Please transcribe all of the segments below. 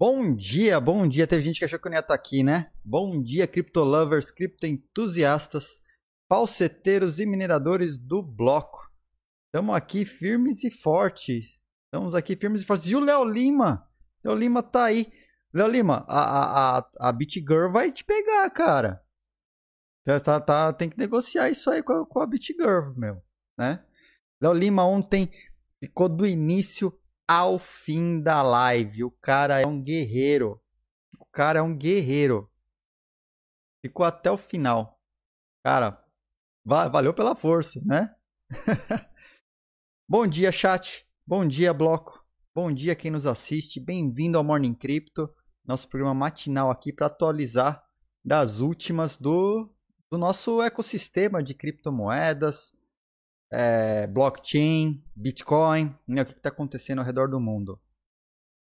Bom dia, bom dia. Teve gente que achou que eu não ia estar aqui, né? Bom dia, criptolovers, criptoentusiastas, falseteiros e mineradores do bloco. Estamos aqui firmes e fortes. Estamos aqui firmes e fortes. E o Léo Lima? Léo Lima tá aí. Léo Lima, a, a, a, a BitGirl vai te pegar, cara. Tá, tá, tá, tem que negociar isso aí com a, com a BitGirl, meu. Né? Léo Lima ontem ficou do início ao fim da live. O cara é um guerreiro. O cara é um guerreiro. Ficou até o final. Cara, valeu pela força, né? Bom dia, chat. Bom dia, bloco. Bom dia quem nos assiste. Bem-vindo ao Morning Crypto, nosso programa matinal aqui para atualizar das últimas do, do nosso ecossistema de criptomoedas, é, blockchain, Bitcoin, né, o que está acontecendo ao redor do mundo.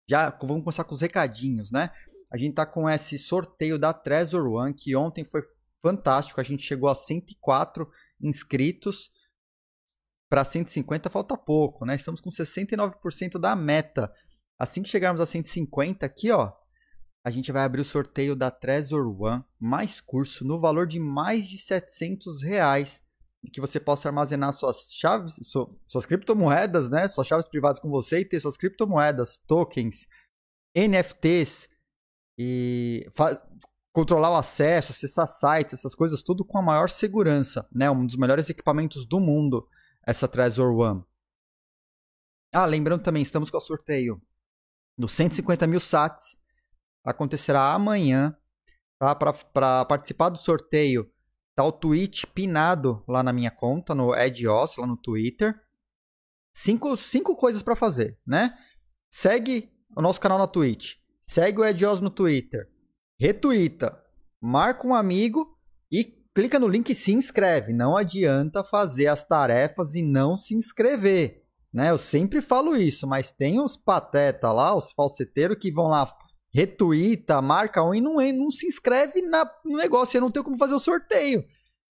Já vamos começar com os recadinhos, né? A gente está com esse sorteio da Trezor One, que ontem foi fantástico. A gente chegou a 104 inscritos. Para 150 falta pouco, né? Estamos com 69% da meta. Assim que chegarmos a 150 aqui, ó, a gente vai abrir o sorteio da Trezor One, mais curso, no valor de mais de 700 reais que você possa armazenar suas chaves, suas criptomoedas, né? Suas chaves privadas com você e ter suas criptomoedas, tokens, NFTs e controlar o acesso, acessar sites, essas coisas tudo com a maior segurança, né? Um dos melhores equipamentos do mundo, essa Trezor One. Ah, lembrando também, estamos com o sorteio dos 150 mil sats. Acontecerá amanhã, tá? Para participar do sorteio, Tá o tweet pinado lá na minha conta, no EdOS, lá no Twitter. Cinco, cinco coisas para fazer, né? Segue o nosso canal na Twitch. Segue o EdOS no Twitter. Retuita. Marca um amigo e clica no link e se inscreve. Não adianta fazer as tarefas e não se inscrever. Né? Eu sempre falo isso, mas tem os pateta lá, os falseteiros que vão lá retuita, marca um e não, não se inscreve na, no negócio. Você não tem como fazer o sorteio.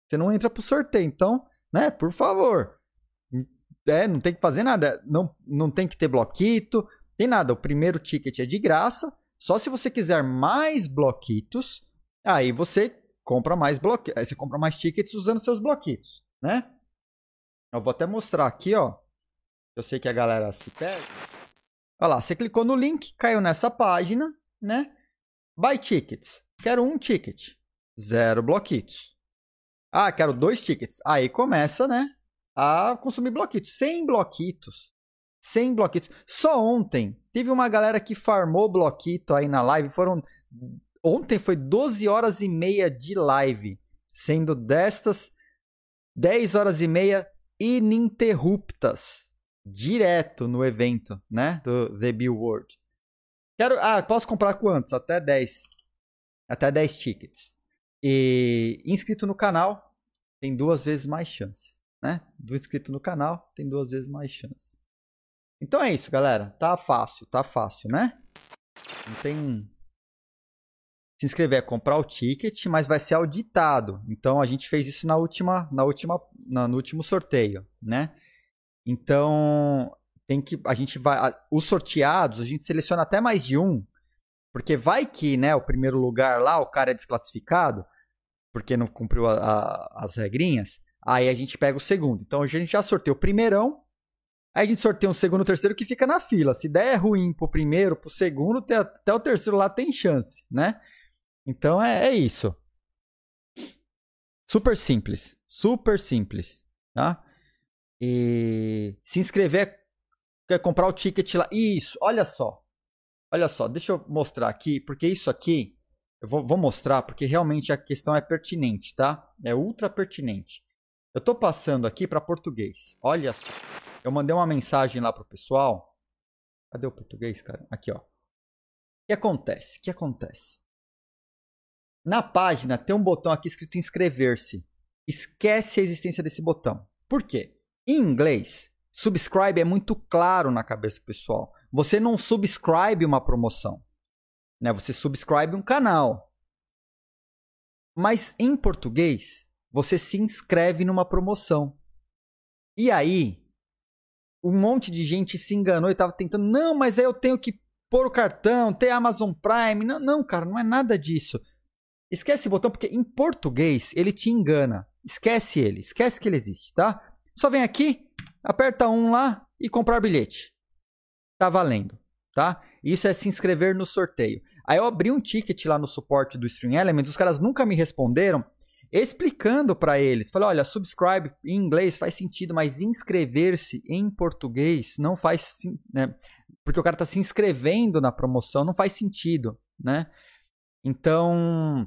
Você não entra pro sorteio. Então, né, por favor. É, não tem que fazer nada. Não, não tem que ter bloquito. Tem nada. O primeiro ticket é de graça. Só se você quiser mais bloquitos, aí você compra mais bloquitos. Aí você compra mais tickets usando seus bloquitos, né? Eu vou até mostrar aqui, ó. Eu sei que a galera se perde. Olha lá, você clicou no link, caiu nessa página né? Buy tickets. Quero um ticket. Zero bloquitos. Ah, quero dois tickets. Aí começa, né? A consumir bloquitos. 100 bloquitos. 100 bloquitos. Só ontem teve uma galera que farmou bloquito aí na live. Foram. Ontem foi 12 horas e meia de live. Sendo destas 10 horas e meia ininterruptas. Direto no evento, né? Do The Bill World. Quero. Ah, posso comprar quantos? Até 10. Até 10 tickets. E inscrito no canal tem duas vezes mais chance. Né? Do inscrito no canal tem duas vezes mais chance. Então é isso, galera. Tá fácil, tá fácil, né? Não tem. Se inscrever é comprar o ticket, mas vai ser auditado. Então a gente fez isso na última, na última, na, no último sorteio, né? Então tem que a gente vai os sorteados a gente seleciona até mais de um porque vai que né o primeiro lugar lá o cara é desclassificado porque não cumpriu a, a, as regrinhas aí a gente pega o segundo. Então a gente já sorteia o primeirão aí a gente sorteia um segundo terceiro que fica na fila. Se der ruim pro primeiro pro segundo até, até o terceiro lá tem chance né? Então é, é isso. Super simples super simples tá? E se inscrever Quer comprar o ticket lá. Isso, olha só. Olha só, deixa eu mostrar aqui, porque isso aqui, eu vou, vou mostrar porque realmente a questão é pertinente, tá? É ultra pertinente. Eu estou passando aqui para português. Olha só. Eu mandei uma mensagem lá pro pessoal. Cadê o português, cara? Aqui, ó. O que acontece? O que acontece? Na página tem um botão aqui escrito inscrever-se. Esquece a existência desse botão. Por quê? Em inglês, Subscribe é muito claro na cabeça do pessoal. Você não subscribe uma promoção, né? Você subscribe um canal. Mas em português, você se inscreve numa promoção. E aí, um monte de gente se enganou e estava tentando, não, mas aí eu tenho que pôr o cartão, ter Amazon Prime. Não, não, cara, não é nada disso. Esquece esse botão, porque em português ele te engana. Esquece ele, esquece que ele existe, tá? Só vem aqui, aperta um lá e comprar bilhete. Tá valendo, tá? Isso é se inscrever no sorteio. Aí eu abri um ticket lá no suporte do Stream Elements, os caras nunca me responderam, explicando para eles. Falei, olha, subscribe em inglês faz sentido, mas inscrever-se em português não faz, né? Porque o cara tá se inscrevendo na promoção, não faz sentido, né? Então,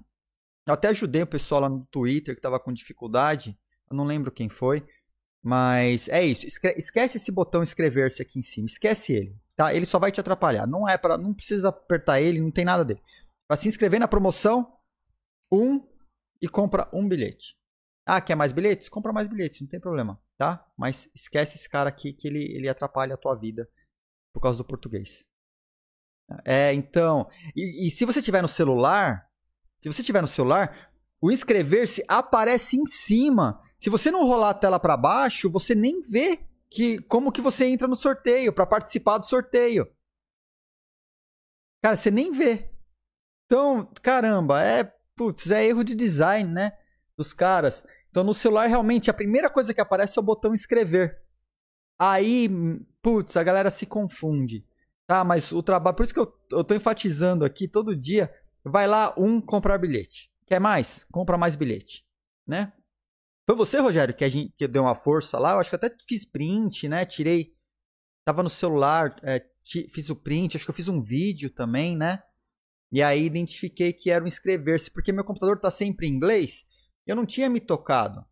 eu até ajudei o pessoal lá no Twitter que tava com dificuldade, eu não lembro quem foi, mas é isso. Esquece esse botão inscrever-se aqui em cima, esquece ele, tá? Ele só vai te atrapalhar. Não é para, não precisa apertar ele, não tem nada dele. Para se inscrever na promoção, um e compra um bilhete. Ah, quer mais bilhetes? Compra mais bilhetes, não tem problema, tá? Mas esquece esse cara aqui que ele, ele atrapalha a tua vida por causa do português. É, então, e, e se você tiver no celular, se você tiver no celular, o inscrever-se aparece em cima. Se você não rolar a tela para baixo, você nem vê que como que você entra no sorteio para participar do sorteio. Cara, você nem vê. Então, caramba, é putz, é erro de design, né? Dos caras. Então no celular realmente a primeira coisa que aparece é o botão inscrever. Aí, putz, a galera se confunde. Tá, mas o trabalho, por isso que eu, eu tô enfatizando aqui todo dia, vai lá um comprar bilhete. Quer mais? Compra mais bilhete, né? Foi você, Rogério, que a gente que deu uma força lá. Eu acho que até fiz print, né? Tirei, tava no celular, é, fiz o print. Acho que eu fiz um vídeo também, né? E aí identifiquei que era um inscrever-se, porque meu computador está sempre em inglês. Eu não tinha me tocado.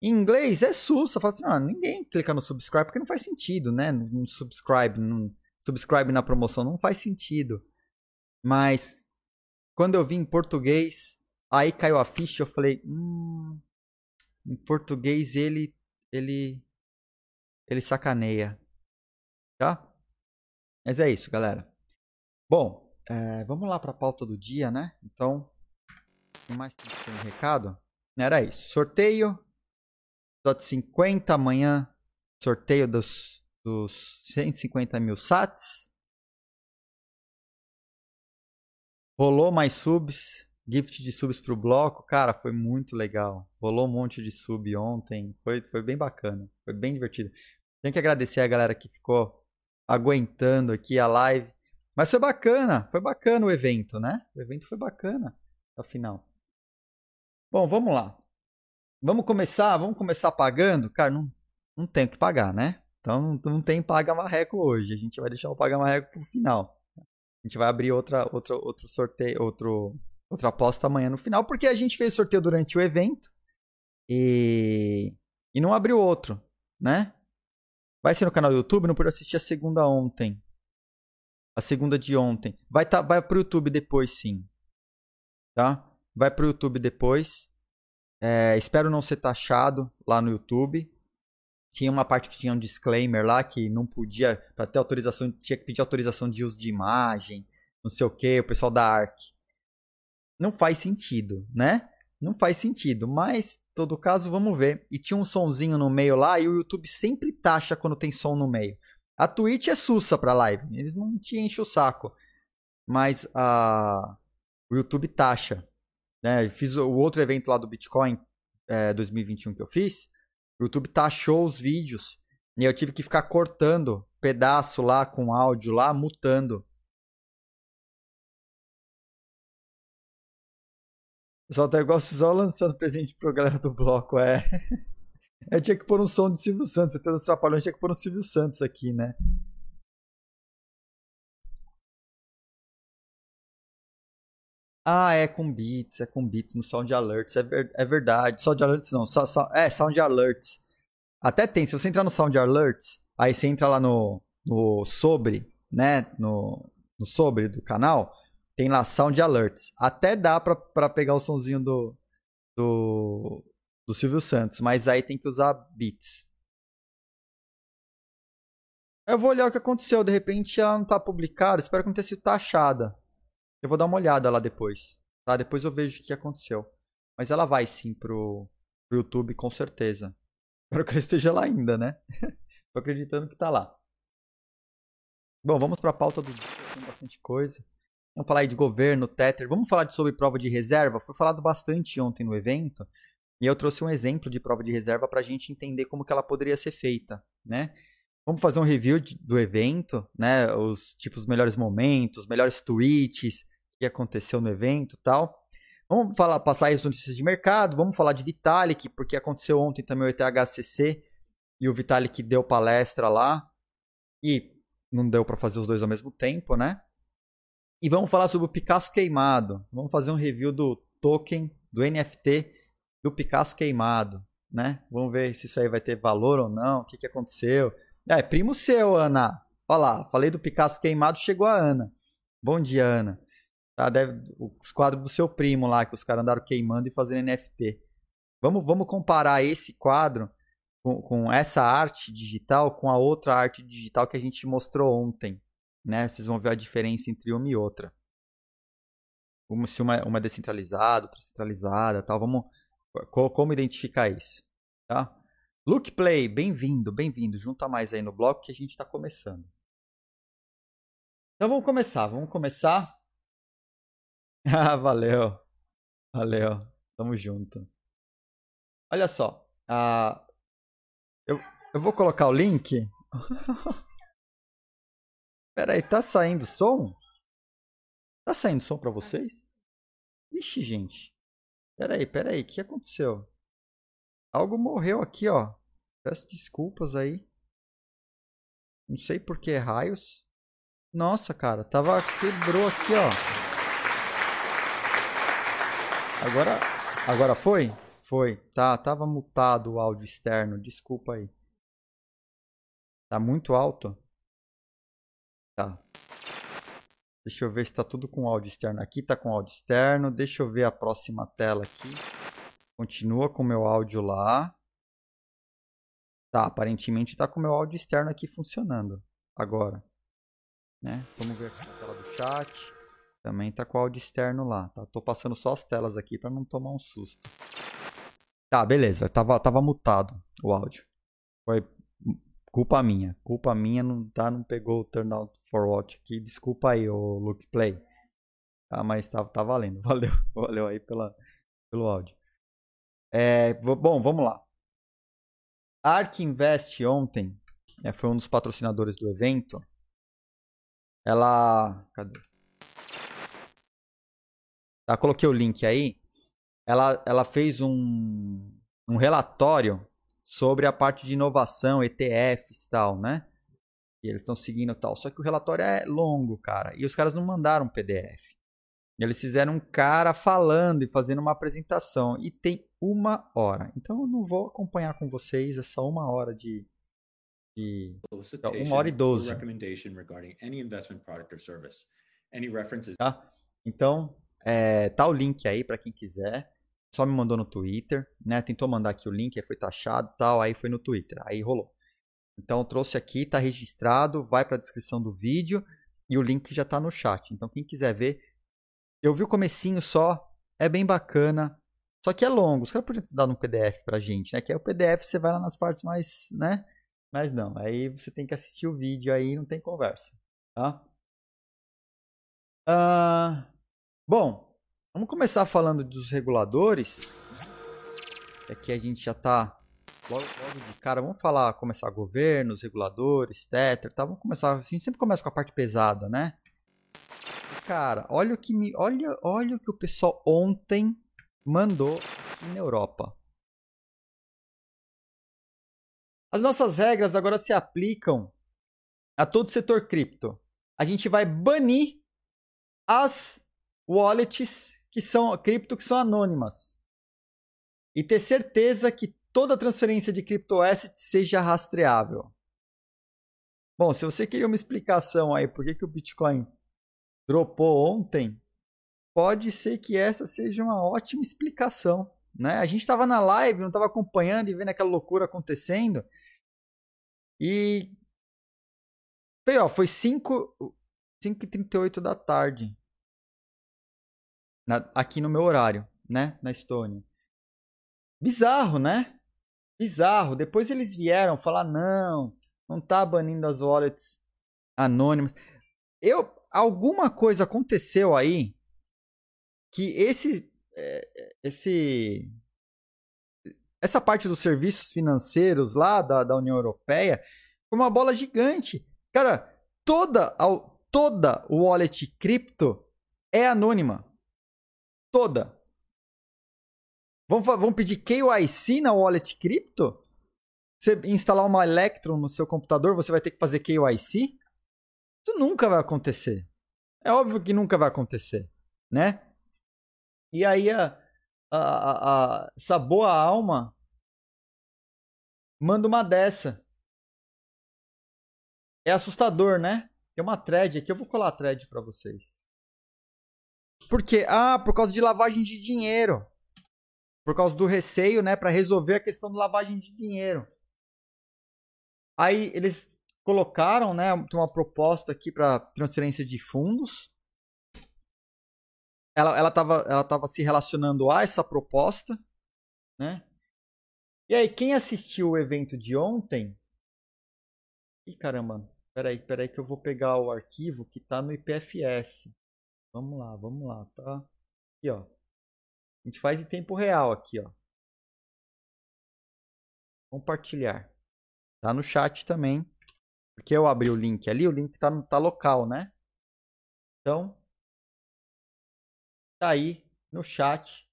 Em inglês é sussa. Fala assim, ah, ninguém clica no subscribe porque não faz sentido, né? No subscribe, no subscribe na promoção não faz sentido. Mas quando eu vi em português, aí caiu a ficha, eu falei, hum, em português ele ele ele sacaneia, tá? Mas é isso, galera. Bom, é, vamos lá para a pauta do dia, né? Então, mais um recado? Era isso. Sorteio. Episódio 50 amanhã. Sorteio dos, dos 150 mil sats. Rolou mais subs. Gift de subs pro bloco. Cara, foi muito legal. Rolou um monte de sub ontem. Foi, foi bem bacana. Foi bem divertido. Tenho que agradecer a galera que ficou aguentando aqui a live. Mas foi bacana, foi bacana o evento, né? O evento foi bacana, afinal. Bom, vamos lá. Vamos começar, vamos começar pagando? Cara, não, não tem que pagar, né? Então não, tem paga marreco hoje. A gente vai deixar o paga marreco pro final. A gente vai abrir outra, outra, outro sorteio, outro, outra aposta amanhã no final, porque a gente fez sorteio durante o evento e, e não abriu outro, né? Vai ser no canal do YouTube, não pude assistir a segunda ontem. A segunda de ontem. Vai, tá, vai pro YouTube depois, sim. Tá? Vai pro YouTube depois. É, espero não ser taxado lá no YouTube. Tinha uma parte que tinha um disclaimer lá que não podia, para ter autorização, tinha que pedir autorização de uso de imagem, não sei o que, o pessoal da ARC. Não faz sentido, né? Não faz sentido, mas todo caso vamos ver. E tinha um sonzinho no meio lá e o YouTube sempre taxa quando tem som no meio. A Twitch é sussa pra live. Eles não te enchem o saco. Mas a... o YouTube taxa. Né? Fiz o outro evento lá do Bitcoin é, 2021 que eu fiz. O YouTube taxou os vídeos. E eu tive que ficar cortando pedaço lá com áudio lá, mutando. Só tá igual só lançando presente pro galera do bloco, é. Eu tinha que pôr um som de Silvio Santos. Tá nos trapalhões, tinha que pôr um Silvio Santos aqui, né? Ah, é com beats, é com beats no Sound Alerts, é, ver, é verdade. Sound Alerts não, so, so, é Sound Alerts. Até tem, se você entrar no Sound Alerts, aí você entra lá no, no sobre, né, no, no sobre do canal, tem lá Sound Alerts. Até dá pra, pra pegar o sonzinho do, do, do Silvio Santos, mas aí tem que usar beats. Eu vou olhar o que aconteceu, de repente ela não tá publicada, espero que não tenha sido taxada. Eu vou dar uma olhada lá depois, tá? Depois eu vejo o que aconteceu. Mas ela vai sim pro, pro YouTube com certeza. Espero que ela esteja lá ainda, né? Tô acreditando que tá lá. Bom, vamos para a pauta do dia, tem bastante coisa. Vamos falar aí de governo, Tether. Vamos falar de, sobre prova de reserva. Foi falado bastante ontem no evento. E eu trouxe um exemplo de prova de reserva para a gente entender como que ela poderia ser feita, né? Vamos fazer um review de, do evento, né? Os tipos, os melhores momentos, melhores tweets, que aconteceu no evento tal. Vamos falar, passar aí as notícias de mercado, vamos falar de Vitalik, porque aconteceu ontem também o ETHCC e o Vitalik deu palestra lá e não deu para fazer os dois ao mesmo tempo, né? E vamos falar sobre o Picasso queimado. Vamos fazer um review do token, do NFT do Picasso queimado, né? Vamos ver se isso aí vai ter valor ou não, o que, que aconteceu. É, primo seu, Ana. Olha lá, falei do Picasso queimado, chegou a Ana. Bom dia, Ana. Tá, deve, os quadros do seu primo lá, que os caras andaram queimando e fazendo NFT. Vamos, vamos comparar esse quadro com, com essa arte digital com a outra arte digital que a gente mostrou ontem né? Vocês vão ver a diferença entre uma e outra. Uma, se uma, uma é descentralizada, outra centralizada, tal. Vamos como identificar isso, tá? Look Play, bem-vindo, bem-vindo. Junta mais aí no bloco que a gente está começando. Então vamos começar, vamos começar. Ah, valeu, valeu, tamo junto. Olha só, uh, eu, eu vou colocar o link. Pera aí, tá saindo som? Tá saindo som pra vocês? Ixi, gente. Pera aí, pera aí, o que aconteceu? Algo morreu aqui, ó. Peço desculpas aí. Não sei por que raios. Nossa, cara, tava quebrou aqui, ó. Agora, agora foi? Foi. Tá, tava mutado o áudio externo. Desculpa aí. Tá muito alto. Tá. Deixa eu ver se está tudo com áudio externo. Aqui está com áudio externo. Deixa eu ver a próxima tela aqui. Continua com o meu áudio lá. Tá, aparentemente está com o meu áudio externo aqui funcionando. Agora. Né? Vamos ver aqui na tela do chat. Também está com o áudio externo lá. Tá? Tô passando só as telas aqui para não tomar um susto. Tá, beleza. Tava, tava mutado o áudio. Foi culpa minha. Culpa minha, não, tá, não pegou o turnout for watch aqui. Desculpa aí, o Look Play. Tá, mas tá, tá valendo. Valeu, valeu aí pela, pelo áudio. É, bom, vamos lá. Ark Invest ontem é, foi um dos patrocinadores do evento. Ela. Cadê? Tá, coloquei o link aí. Ela, ela fez um, um relatório sobre a parte de inovação, ETFs e tal, né? E eles estão seguindo tal. Só que o relatório é longo, cara. E os caras não mandaram um PDF. Eles fizeram um cara falando e fazendo uma apresentação. E tem uma hora. Então eu não vou acompanhar com vocês essa uma hora de. de uma hora e doze. Tá? Então, é, tá o link aí para quem quiser. Só me mandou no Twitter, né? Tentou mandar aqui o link, aí foi taxado tal, aí foi no Twitter, aí rolou. Então trouxe aqui, tá registrado, vai para a descrição do vídeo e o link já tá no chat. Então quem quiser ver, eu vi o comecinho só, é bem bacana. Só que é longo, os caras podiam ter dado um PDF pra gente, né? Que é o PDF você vai lá nas partes mais, né? Mas não, aí você tem que assistir o vídeo aí, não tem conversa, tá? Uh, bom, vamos começar falando dos reguladores. Aqui a gente já tá logo, logo de cara, vamos falar, começar governos, reguladores, tether, tá? Vamos começar, assim, sempre começa com a parte pesada, né? Cara, olha o que me, olha, olha o que o pessoal ontem mandou na Europa. As nossas regras agora se aplicam a todo o setor cripto. A gente vai banir as wallets que são cripto que são anônimas. E ter certeza que toda transferência de criptoassets seja rastreável. Bom, se você queria uma explicação aí por que, que o Bitcoin dropou ontem, pode ser que essa seja uma ótima explicação. Né? A gente estava na live, não estava acompanhando e vendo aquela loucura acontecendo. E foi, ó, foi 5h38 da tarde. Na, aqui no meu horário, né? Na Estônia. Bizarro, né? Bizarro. Depois eles vieram falar: não, não tá banindo as wallets anônimas. Eu, alguma coisa aconteceu aí que esse, é, esse, essa parte dos serviços financeiros lá da, da União Europeia foi uma bola gigante. Cara, toda, toda wallet cripto é anônima. Toda. Vamos, vamos pedir KYC na wallet cripto? Você instalar uma Electron no seu computador, você vai ter que fazer KYC? Isso nunca vai acontecer. É óbvio que nunca vai acontecer, né? E aí a, a, a, essa boa alma manda uma dessa. É assustador, né? Tem uma thread aqui, eu vou colar a thread para vocês. Por quê? Ah, por causa de lavagem de dinheiro. Por causa do receio, né, para resolver a questão de lavagem de dinheiro. Aí eles colocaram, né, uma proposta aqui para transferência de fundos. Ela ela estava ela tava se relacionando a essa proposta, né? E aí quem assistiu o evento de ontem? Ih, caramba. Peraí, peraí que eu vou pegar o arquivo que está no IPFS. Vamos lá, vamos lá, tá? Aqui, ó. A gente faz em tempo real aqui, ó. Compartilhar. Tá no chat também. Porque eu abri o link ali, o link tá, tá local, né? Então, tá aí no chat.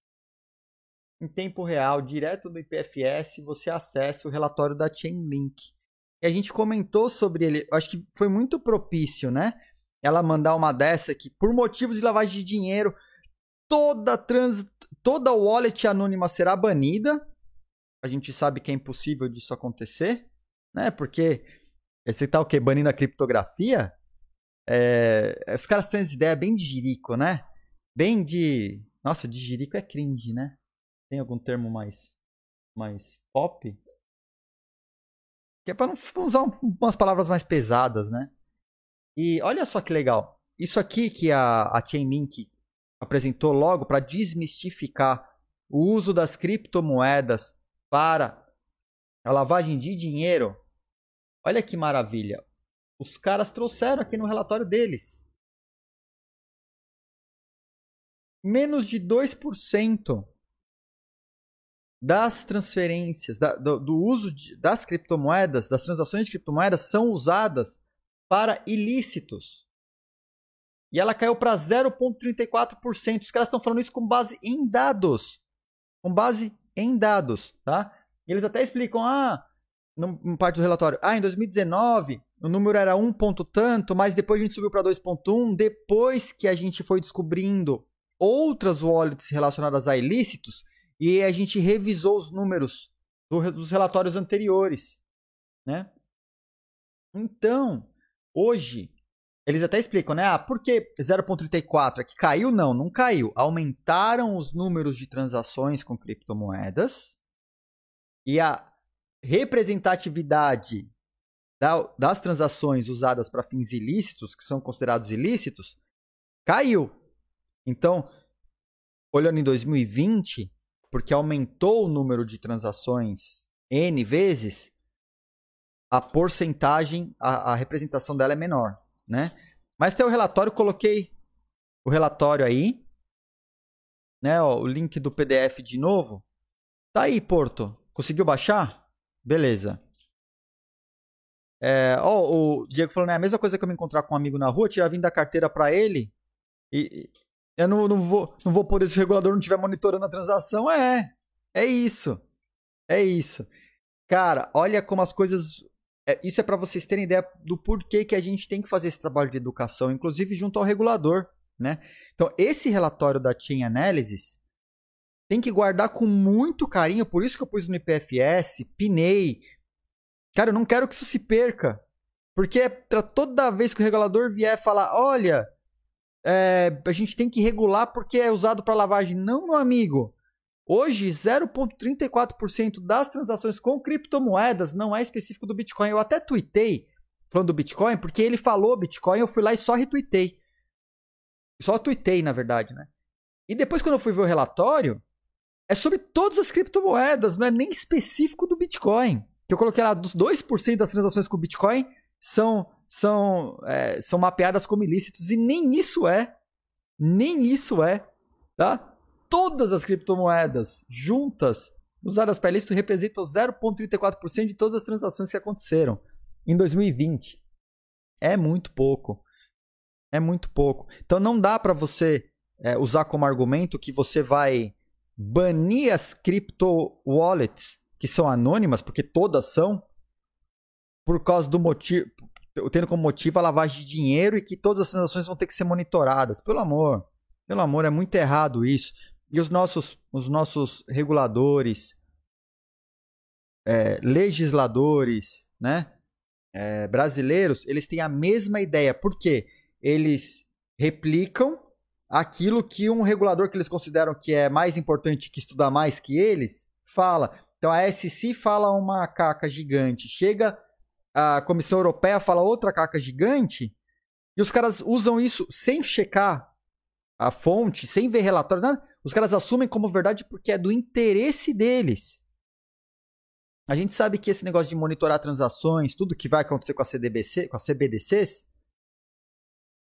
Em tempo real, direto do IPFS, você acessa o relatório da Chainlink. E a gente comentou sobre ele. Acho que foi muito propício, né? Ela mandar uma dessa que, por motivos de lavagem de dinheiro, toda trans, toda wallet anônima será banida. A gente sabe que é impossível disso acontecer, né? Porque você tá o quê? Banindo a criptografia? É, os caras têm essa ideia bem de jirico, né? Bem de. Nossa, de jirico é cringe, né? Tem algum termo mais, mais pop? Que é pra não usar umas palavras mais pesadas, né? E olha só que legal. Isso aqui que a, a Chainlink apresentou logo para desmistificar o uso das criptomoedas para a lavagem de dinheiro. Olha que maravilha. Os caras trouxeram aqui no relatório deles. Menos de 2% das transferências, da, do, do, uso de, das criptomoedas, das transações de criptomoedas são usadas para ilícitos. E ela caiu para 0,34%. Os caras estão falando isso com base em dados. Com base em dados, tá? E eles até explicam, ah, no, parte do relatório, ah, em 2019 o número era 1 ponto tanto, mas depois a gente subiu para 2.1, depois que a gente foi descobrindo outras wallets relacionadas a ilícitos, e a gente revisou os números do, dos relatórios anteriores, né? Então, Hoje, eles até explicam, né? Ah, por que 0,34? É que caiu? Não, não caiu. Aumentaram os números de transações com criptomoedas e a representatividade das transações usadas para fins ilícitos, que são considerados ilícitos, caiu. Então, olhando em 2020, porque aumentou o número de transações N vezes, a porcentagem, a, a representação dela é menor, né? Mas tem o relatório, coloquei o relatório aí, né? Ó, o link do PDF de novo. Tá aí, Porto. Conseguiu baixar? Beleza. É, ó, o Diego falou, né? A mesma coisa que eu me encontrar com um amigo na rua, tirar vindo da carteira para ele e, eu não, não, vou, não vou poder se o regulador não estiver monitorando a transação. É, é isso. É isso. Cara, olha como as coisas é, isso é para vocês terem ideia do porquê que a gente tem que fazer esse trabalho de educação, inclusive junto ao regulador, né? Então, esse relatório da Chain Analysis tem que guardar com muito carinho, por isso que eu pus no IPFS, pinei. Cara, eu não quero que isso se perca. Porque é pra toda vez que o regulador vier falar, olha, é, a gente tem que regular porque é usado para lavagem. Não, meu amigo. Hoje, 0,34% das transações com criptomoedas não é específico do Bitcoin. Eu até tuitei falando do Bitcoin, porque ele falou Bitcoin, eu fui lá e só retuitei. Só tuitei, na verdade, né? E depois, quando eu fui ver o relatório, é sobre todas as criptomoedas, não é nem específico do Bitcoin. Que eu coloquei lá, dos 2% das transações com Bitcoin são são, é, são mapeadas como ilícitos e nem isso é. Nem isso é, tá? Todas as criptomoedas juntas usadas para ilícito representam 0,34% de todas as transações que aconteceram em 2020. É muito pouco. É muito pouco. Então não dá para você é, usar como argumento que você vai banir as crypto wallets que são anônimas, porque todas são, por causa do motivo, tendo como motivo a lavagem de dinheiro e que todas as transações vão ter que ser monitoradas. Pelo amor, pelo amor, é muito errado isso. E os nossos, os nossos reguladores, é, legisladores, né, é, brasileiros, eles têm a mesma ideia. Por quê? Eles replicam aquilo que um regulador que eles consideram que é mais importante, que estuda mais que eles, fala. Então a SC fala uma caca gigante, chega a Comissão Europeia fala outra caca gigante, e os caras usam isso sem checar a fonte, sem ver relatório, nada. Os caras assumem como verdade porque é do interesse deles. A gente sabe que esse negócio de monitorar transações, tudo que vai acontecer com a CDBC, com a CBDCs,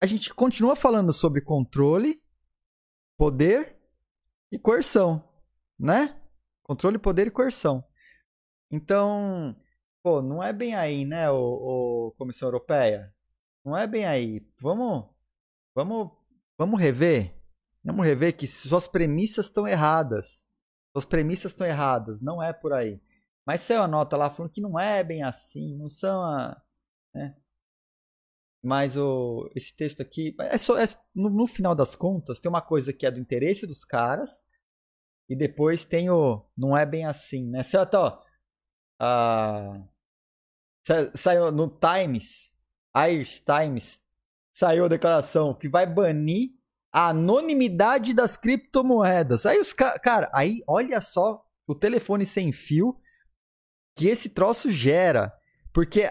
a gente continua falando sobre controle, poder e coerção, né? Controle, poder e coerção. Então, pô, não é bem aí, né, o, o Comissão Europeia? Não é bem aí. Vamos, vamos, vamos rever. Vamos rever que suas premissas estão erradas. Suas premissas estão erradas. Não é por aí. Mas saiu a nota lá falando que não é bem assim, não são a, né? Mas o, esse texto aqui, é só, é, no, no, final das contas, tem uma coisa que é do interesse dos caras, e depois tem o. Não é bem assim, né? Certo? Ó, a, saiu no Times, Irish Times, saiu a declaração que vai banir a anonimidade das criptomoedas. Aí os caras. Cara, aí olha só o telefone sem fio que esse troço gera. Porque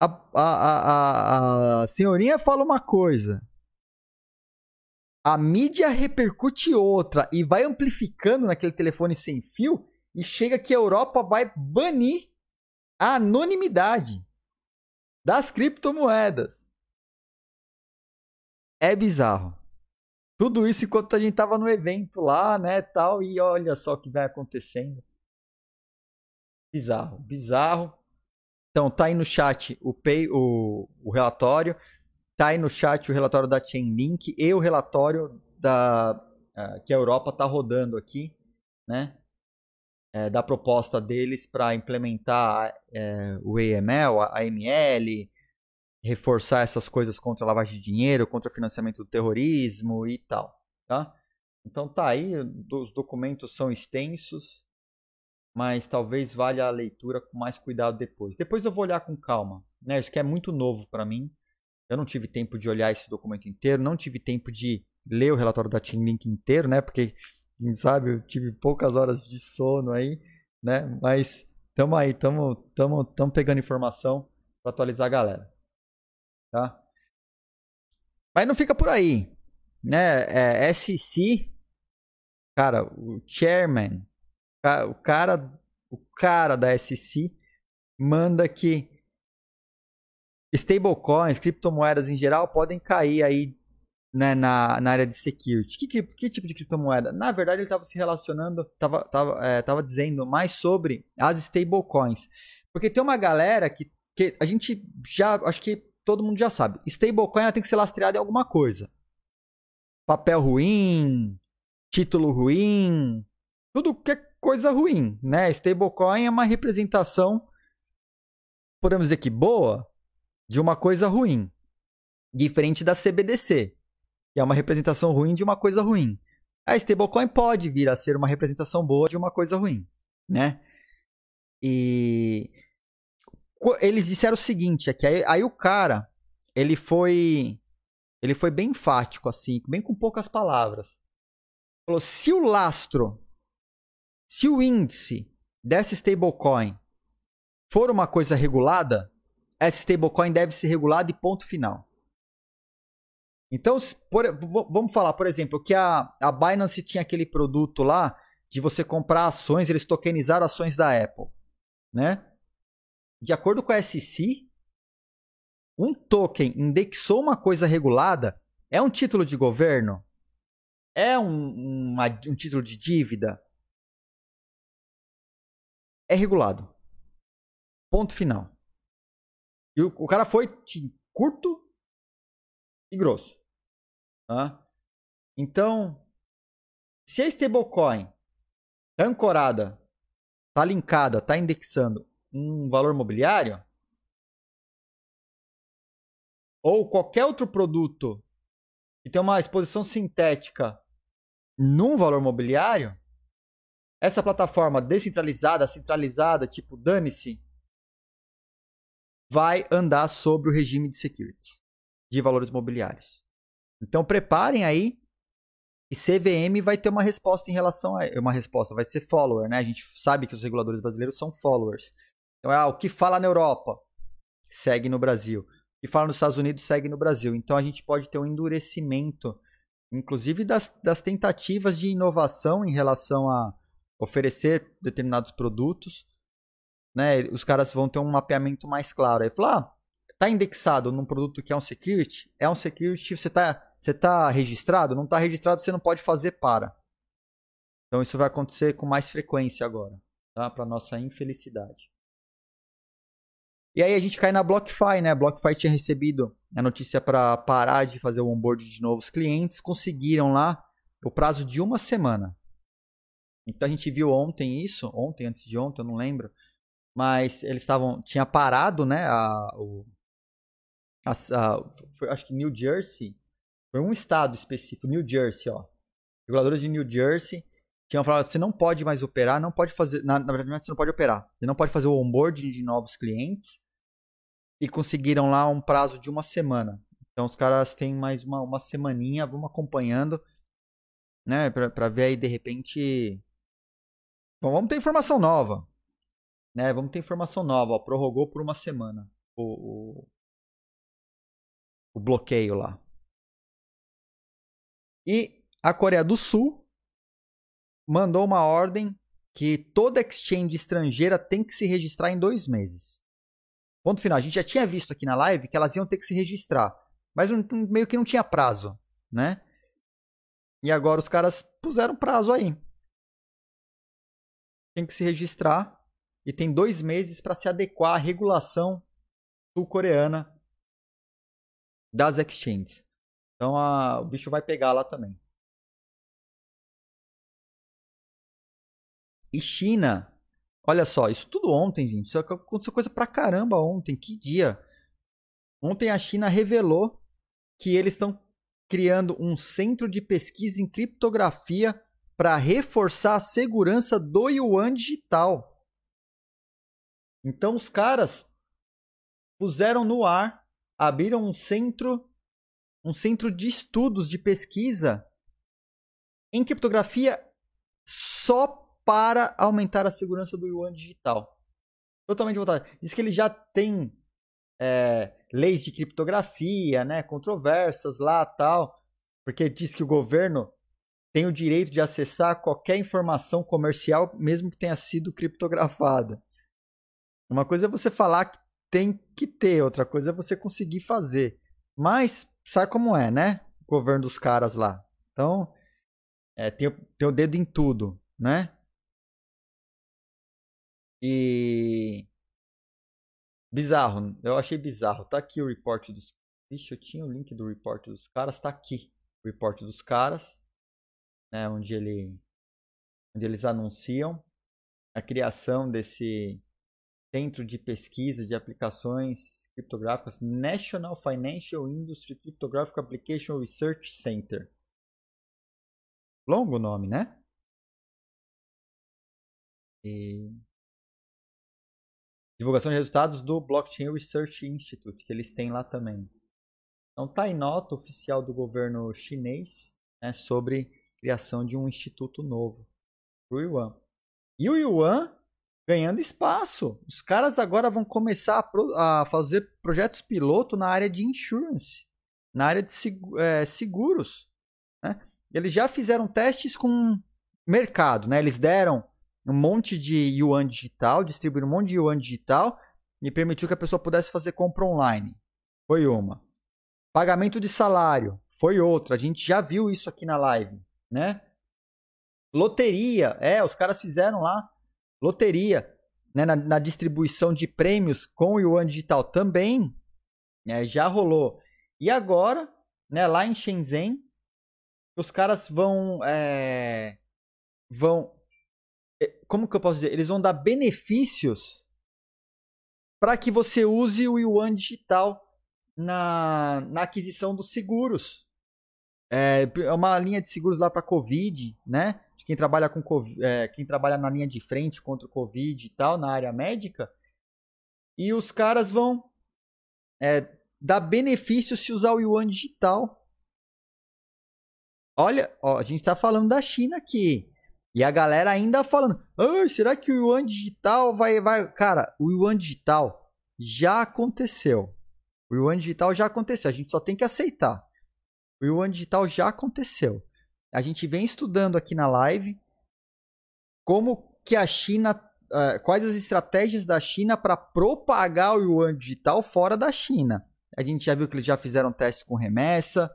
a, a, a, a senhorinha fala uma coisa, a mídia repercute outra e vai amplificando naquele telefone sem fio e chega que a Europa vai banir a anonimidade das criptomoedas. É bizarro. Tudo isso enquanto a gente tava no evento lá, né, tal, e olha só o que vai acontecendo. Bizarro, bizarro. Então, tá aí no chat o, pay, o, o relatório, tá aí no chat o relatório da Chainlink e o relatório da uh, que a Europa tá rodando aqui, né? É, da proposta deles para implementar é, o EML, a AML, reforçar essas coisas contra lavagem de dinheiro, contra financiamento do terrorismo e tal, tá? Então tá aí, os documentos são extensos, mas talvez valha a leitura com mais cuidado depois. Depois eu vou olhar com calma, né? Isso que é muito novo para mim. Eu não tive tempo de olhar esse documento inteiro, não tive tempo de ler o relatório da Team Link inteiro, né? Porque, quem sabe, eu tive poucas horas de sono aí, né? Mas tamo aí, tamo, tamo, tamo pegando informação para atualizar a galera, tá? Mas não fica por aí, né? É, SC, cara, o chairman o cara, o cara da SC manda que stablecoins, criptomoedas em geral, podem cair aí né, na, na área de security. Que, que, que tipo de criptomoeda? Na verdade, ele estava se relacionando, estava tava, é, tava dizendo mais sobre as stablecoins. Porque tem uma galera que, que a gente já, acho que todo mundo já sabe, stablecoin tem que ser lastreada em alguma coisa. Papel ruim, título ruim, tudo que é coisa ruim, né? Stablecoin é uma representação, podemos dizer que boa, de uma coisa ruim. Diferente da CBDC, que é uma representação ruim de uma coisa ruim. A stablecoin pode vir a ser uma representação boa de uma coisa ruim, né? E eles disseram o seguinte, é que aí, aí o cara, ele foi ele foi bem enfático assim, bem com poucas palavras. Falou: "Se o lastro se o índice dessa stablecoin for uma coisa regulada, essa stablecoin deve ser regulada e ponto final. Então, por, vamos falar, por exemplo, que a, a Binance tinha aquele produto lá de você comprar ações, eles tokenizaram ações da Apple, né? De acordo com a SEC, um token indexou uma coisa regulada, é um título de governo? É um, uma, um título de dívida? É regulado. Ponto final. E o, o cara foi curto e grosso. Tá? Então, se a stablecoin tá ancorada, tá linkada, tá indexando um valor mobiliário, ou qualquer outro produto que tem uma exposição sintética num valor mobiliário, essa plataforma descentralizada, centralizada, tipo dane-se, vai andar sobre o regime de security de valores mobiliários. Então preparem aí e CVM vai ter uma resposta em relação a uma resposta, vai ser follower, né? A gente sabe que os reguladores brasileiros são followers. Então, ah, o que fala na Europa segue no Brasil. O que fala nos Estados Unidos segue no Brasil. Então a gente pode ter um endurecimento, inclusive das, das tentativas de inovação em relação a oferecer determinados produtos. Né? Os caras vão ter um mapeamento mais claro. Aí falar, ah, tá indexado num produto que é um security, é um security, você tá você está registrado? Não está registrado, você não pode fazer para. Então isso vai acontecer com mais frequência agora, tá? Para nossa infelicidade. E aí a gente cai na BlockFi, né? A BlockFi tinha recebido a notícia para parar de fazer o onboard de novos clientes, conseguiram lá o prazo de uma semana. Então a gente viu ontem isso, ontem, antes de ontem, eu não lembro, mas eles estavam, tinha parado, né? A, o, a, a, foi, acho que New Jersey foi um estado específico, New Jersey, ó. Reguladores de New Jersey tinham falado: você não pode mais operar, não pode fazer. Na, na verdade, você não pode operar. Você não pode fazer o onboarding de novos clientes. E conseguiram lá um prazo de uma semana. Então os caras têm mais uma, uma semaninha, vamos acompanhando, né? Pra, pra ver aí de repente. Bom, vamos ter informação nova. Né? Vamos ter informação nova. Ó, prorrogou por uma semana o, o, o bloqueio lá. E a Coreia do Sul mandou uma ordem que toda exchange estrangeira tem que se registrar em dois meses. Ponto final. A gente já tinha visto aqui na live que elas iam ter que se registrar, mas meio que não tinha prazo, né? E agora os caras puseram prazo aí. Tem que se registrar e tem dois meses para se adequar à regulação sul-coreana das exchanges. Então a, o bicho vai pegar lá também. E China, olha só, isso tudo ontem, gente. Isso aconteceu coisa pra caramba ontem. Que dia? Ontem a China revelou que eles estão criando um centro de pesquisa em criptografia para reforçar a segurança do yuan digital. Então os caras puseram no ar, abriram um centro um centro de estudos de pesquisa em criptografia só para aumentar a segurança do yuan digital. Totalmente voltado. Diz que ele já tem é, leis de criptografia, né, controversas lá tal, porque diz que o governo tem o direito de acessar qualquer informação comercial, mesmo que tenha sido criptografada. Uma coisa é você falar que tem que ter, outra coisa é você conseguir fazer. Mas sabe como é, né? O governo dos caras lá. Então, é, tem, tem o dedo em tudo, né? E. Bizarro, eu achei bizarro. Tá aqui o report dos. Ixi, eu tinha o link do report dos caras, tá aqui. O report dos caras, né? Onde ele. Onde eles anunciam a criação desse centro de pesquisa de aplicações criptográficas National Financial Industry Cryptographic Application Research Center. Longo nome, né? E... Divulgação de resultados do Blockchain Research Institute, que eles têm lá também. Então tá em nota oficial do governo chinês né, sobre criação de um instituto novo para o Yuan. E o Yuan ganhando espaço. Os caras agora vão começar a, pro, a fazer projetos piloto na área de insurance, na área de é, seguros. Né? Eles já fizeram testes com mercado, né? Eles deram um monte de yuan digital, distribuíram um monte de yuan digital e permitiu que a pessoa pudesse fazer compra online. Foi uma. Pagamento de salário. Foi outra. A gente já viu isso aqui na live, né? Loteria. É, os caras fizeram lá. Loteria. Né, na, na distribuição de prêmios com o Yuan Digital também. Né, já rolou. E agora, né, lá em Shenzhen, os caras vão. É, vão. Como que eu posso dizer? Eles vão dar benefícios para que você use o Yuan digital na, na aquisição dos seguros. É, é uma linha de seguros lá para Covid, né? De quem trabalha com é, quem trabalha na linha de frente contra o Covid e tal, na área médica. E os caras vão é, dar benefício se usar o Yuan digital. Olha, ó, a gente está falando da China aqui. E a galera ainda falando, será que o Yuan digital vai, vai. Cara, o Yuan digital já aconteceu. O Yuan digital já aconteceu. A gente só tem que aceitar. O Yuan digital já aconteceu. A gente vem estudando aqui na live como que a China. Uh, quais as estratégias da China para propagar o Yuan digital fora da China. A gente já viu que eles já fizeram teste com remessa,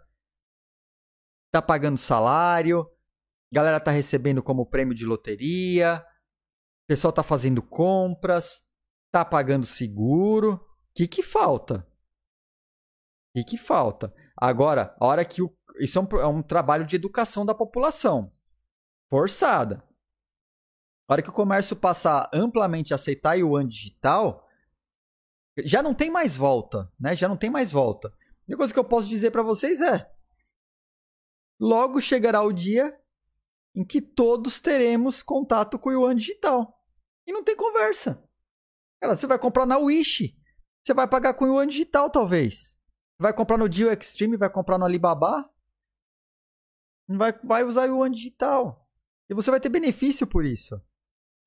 tá pagando salário, galera tá recebendo como prêmio de loteria, o pessoal tá fazendo compras, tá pagando seguro. O que que falta? O que que falta? Agora, a hora que o, isso é um, é um trabalho de educação da população, forçada. A hora que o comércio passar amplamente a aceitar yuan digital, já não tem mais volta, né? Já não tem mais volta. A única coisa que eu posso dizer para vocês é: logo chegará o dia em que todos teremos contato com o Yuan digital. E não tem conversa. Cara, você vai comprar na Wish. Você vai pagar com o Yuan digital, talvez. Vai comprar no Deal Extreme, vai comprar no Alibaba. Vai, vai usar o Yuan digital. E você vai ter benefício por isso. A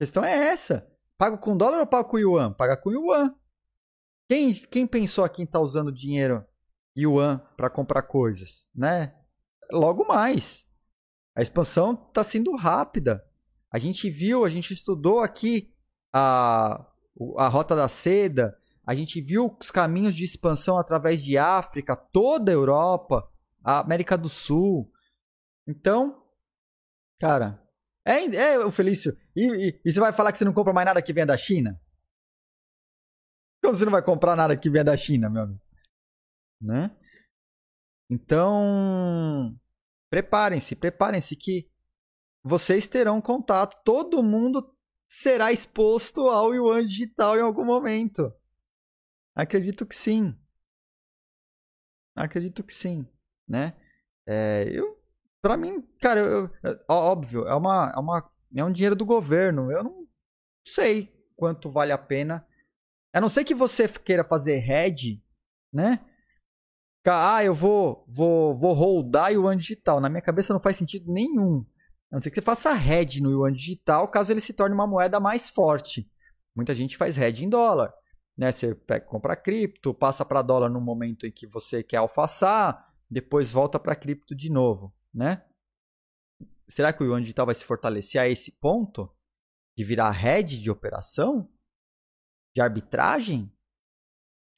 questão é essa. Pago com dólar ou pago com Yuan? Paga com Yuan. Quem, quem pensou aqui em estar tá usando dinheiro Yuan para comprar coisas, né? Logo mais. A expansão está sendo rápida. A gente viu, a gente estudou aqui a, a Rota da Seda, a gente viu os caminhos de expansão através de África, toda a Europa, a América do Sul. Então, cara, é, é o Felício. E, e, e, você vai falar que você não compra mais nada que vem da China? Como você não vai comprar nada que vem da China, meu amigo? Né? Então, preparem-se, preparem-se que vocês terão contato. Todo mundo será exposto ao Yuan digital em algum momento. Acredito que sim. Acredito que sim, né? É, eu, para mim, cara, eu, óbvio, é uma, é uma, é um dinheiro do governo. Eu não sei quanto vale a pena. A não ser que você queira fazer head, né? Ah, eu vou, vou, vou holdar Yuan digital. Na minha cabeça não faz sentido nenhum. A não ser que você faça head no Yuan digital, caso ele se torne uma moeda mais forte. Muita gente faz head em dólar. Né? Você pega, compra cripto, passa para dólar no momento em que você quer alfaçar, depois volta para cripto de novo. Né? Será que o Yuan digital vai se fortalecer a esse ponto? De virar head de operação? De arbitragem?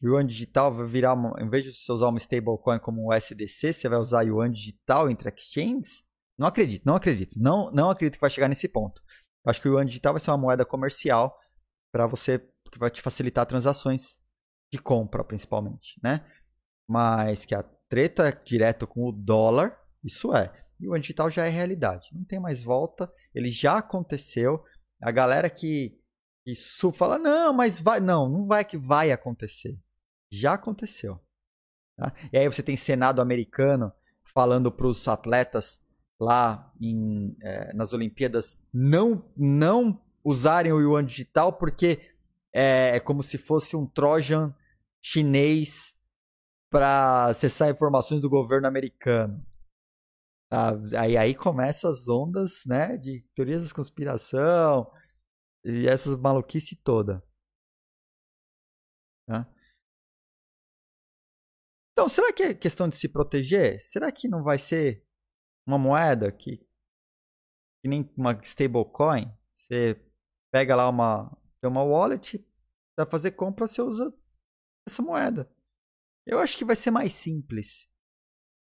O Yuan digital vai virar, uma, em vez de você usar uma stablecoin como um USDC, você vai usar Yuan digital entre exchanges? Não acredito, não acredito. Não, não acredito que vai chegar nesse ponto. Acho que o Yuan digital vai ser uma moeda comercial para você, que vai te facilitar transações de compra, principalmente, né? Mas que a treta direta com o dólar, isso é. E o digital já é realidade. Não tem mais volta. Ele já aconteceu. A galera que, que fala, não, mas vai. Não, não vai que vai acontecer já aconteceu. Tá? E aí você tem Senado americano falando para os atletas lá em, é, nas Olimpíadas não, não usarem o yuan digital porque é, é como se fosse um Trojan chinês para acessar informações do governo americano. Ah, aí, aí começam as ondas né, de teorias da conspiração e essas maluquice toda. Então, será que é questão de se proteger? Será que não vai ser uma moeda que, que nem uma stablecoin? Você pega lá uma, uma wallet, vai fazer compra, você usa essa moeda. Eu acho que vai ser mais simples.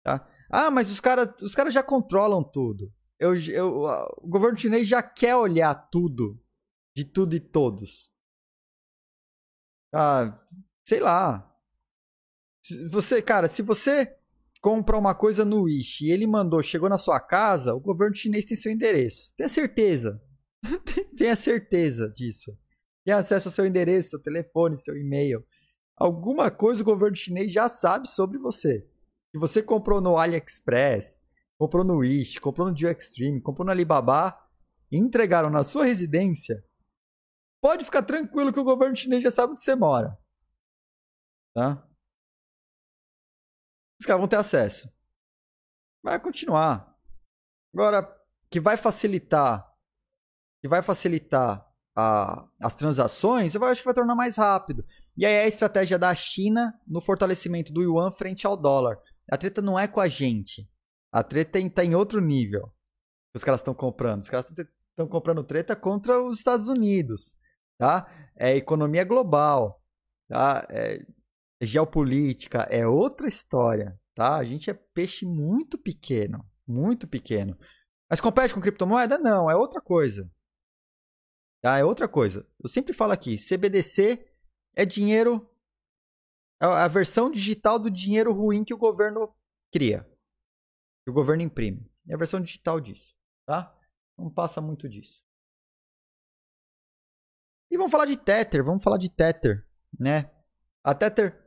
Tá? Ah, mas os caras os cara já controlam tudo. Eu, eu, o governo chinês já quer olhar tudo, de tudo e todos. Ah, sei lá. Você, cara, se você compra uma coisa no Wish e ele mandou, chegou na sua casa, o governo chinês tem seu endereço. Tenha certeza. Tenha certeza disso. Tem acesso ao seu endereço, seu telefone, seu e-mail. Alguma coisa o governo chinês já sabe sobre você. Se você comprou no AliExpress, comprou no Wish, comprou no Dio Extreme, comprou no Alibaba e entregaram na sua residência, pode ficar tranquilo que o governo chinês já sabe onde você mora. Tá? Os caras vão ter acesso. Vai continuar. Agora, que vai facilitar, que vai facilitar a, as transações, eu acho que vai tornar mais rápido. E aí é a estratégia da China no fortalecimento do yuan frente ao dólar. A treta não é com a gente. A treta está em outro nível. Os caras estão comprando. Os caras estão comprando treta contra os Estados Unidos. Tá? É economia global. Tá? É geopolítica. É outra história. Tá? A gente é peixe muito pequeno. Muito pequeno. Mas compete com criptomoeda? Não, é outra coisa. Tá? É outra coisa. Eu sempre falo aqui, CBDC é dinheiro é a versão digital do dinheiro ruim que o governo cria. Que o governo imprime. É a versão digital disso, tá? Não passa muito disso. E vamos falar de Tether, vamos falar de Tether, né? A Tether,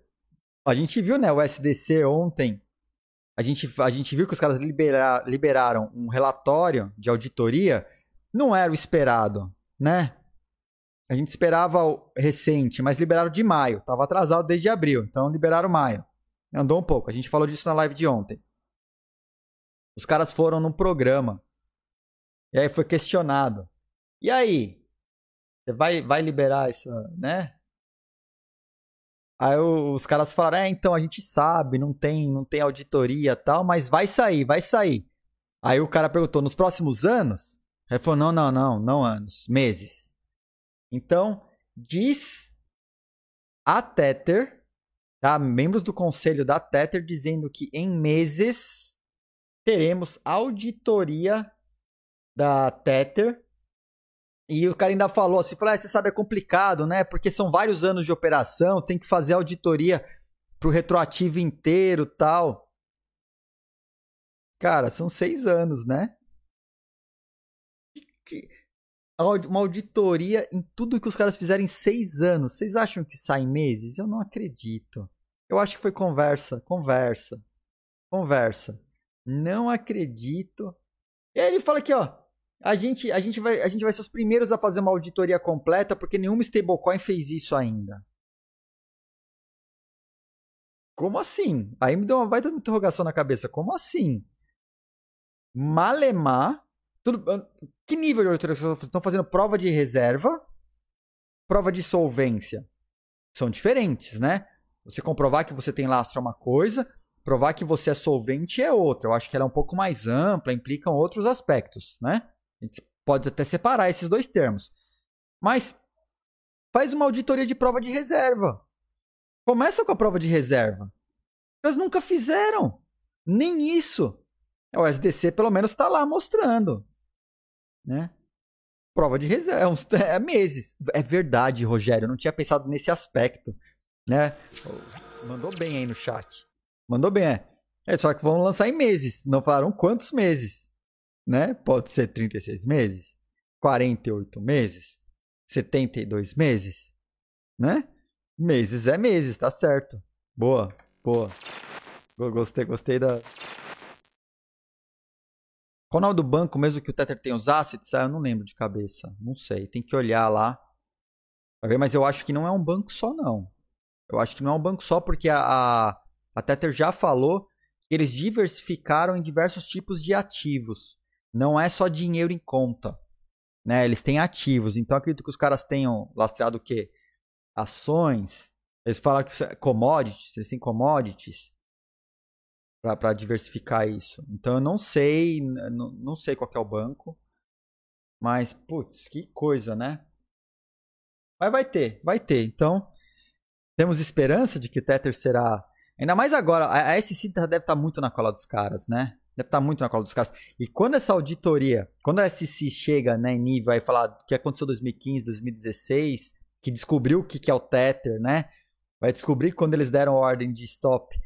a gente viu, né, o SDC ontem, a gente, a gente viu que os caras libera, liberaram um relatório de auditoria, não era o esperado, né? A gente esperava recente, mas liberaram de maio. Tava atrasado desde abril, então liberaram maio. Andou um pouco. A gente falou disso na live de ontem. Os caras foram num programa. E aí foi questionado. E aí? Você vai, vai liberar essa, né? Aí os caras falaram: "É, então a gente sabe, não tem, não tem auditoria tal, mas vai sair, vai sair". Aí o cara perguntou: "Nos próximos anos?" Ele falou: "Não, não, não, não anos, meses". Então, diz a Tether, tá? membros do conselho da Tether, dizendo que em meses teremos auditoria da Tether. E o cara ainda falou assim, falou, ah, você sabe, é complicado, né? Porque são vários anos de operação, tem que fazer auditoria pro retroativo inteiro tal. Cara, são seis anos, né? uma auditoria em tudo que os caras fizeram em seis anos. Vocês acham que sai meses? Eu não acredito. Eu acho que foi conversa, conversa, conversa. Não acredito. E aí ele fala aqui, ó. A gente, a, gente vai, a gente vai ser os primeiros a fazer uma auditoria completa porque nenhuma stablecoin fez isso ainda. Como assim? Aí me deu uma baita interrogação na cabeça. Como assim? Malemar tudo, que nível de auditoria vocês estão fazendo? Prova de reserva, prova de solvência. São diferentes, né? Você comprovar que você tem lastro é uma coisa, provar que você é solvente é outra. Eu acho que ela é um pouco mais ampla, implicam outros aspectos, né? A gente pode até separar esses dois termos. Mas faz uma auditoria de prova de reserva. Começa com a prova de reserva. Elas nunca fizeram. Nem isso. O SDC pelo menos está lá mostrando né? Prova de reserva, é, uns, é meses. É verdade, Rogério, eu não tinha pensado nesse aspecto, né? Mandou bem aí no chat. Mandou bem, é. É só que vão lançar em meses. Não falaram quantos meses, né? Pode ser 36 meses, 48 meses, 72 meses, né? Meses é meses, tá certo. Boa, boa. Gostei, gostei da, qual o nome do banco mesmo que o Tether tem os assets? Ah, eu não lembro de cabeça. Não sei. Tem que olhar lá. Pra ver, mas eu acho que não é um banco só, não. Eu acho que não é um banco só porque a, a, a Tether já falou que eles diversificaram em diversos tipos de ativos. Não é só dinheiro em conta. Né? Eles têm ativos. Então acredito que os caras tenham lastreado o quê? Ações. Eles falaram que é commodities, eles têm commodities para diversificar isso. Então eu não sei, não, não sei qual é o banco, mas putz, que coisa, né? Mas vai ter, vai ter. Então temos esperança de que Tether será Ainda mais agora, a, SC deve estar tá muito na cola dos caras, né? Deve estar tá muito na cola dos caras. E quando essa auditoria, quando a SC chega né, em nível aí falar o que aconteceu em 2015, 2016, que descobriu o que, que é o Tether, né? Vai descobrir que quando eles deram a ordem de stop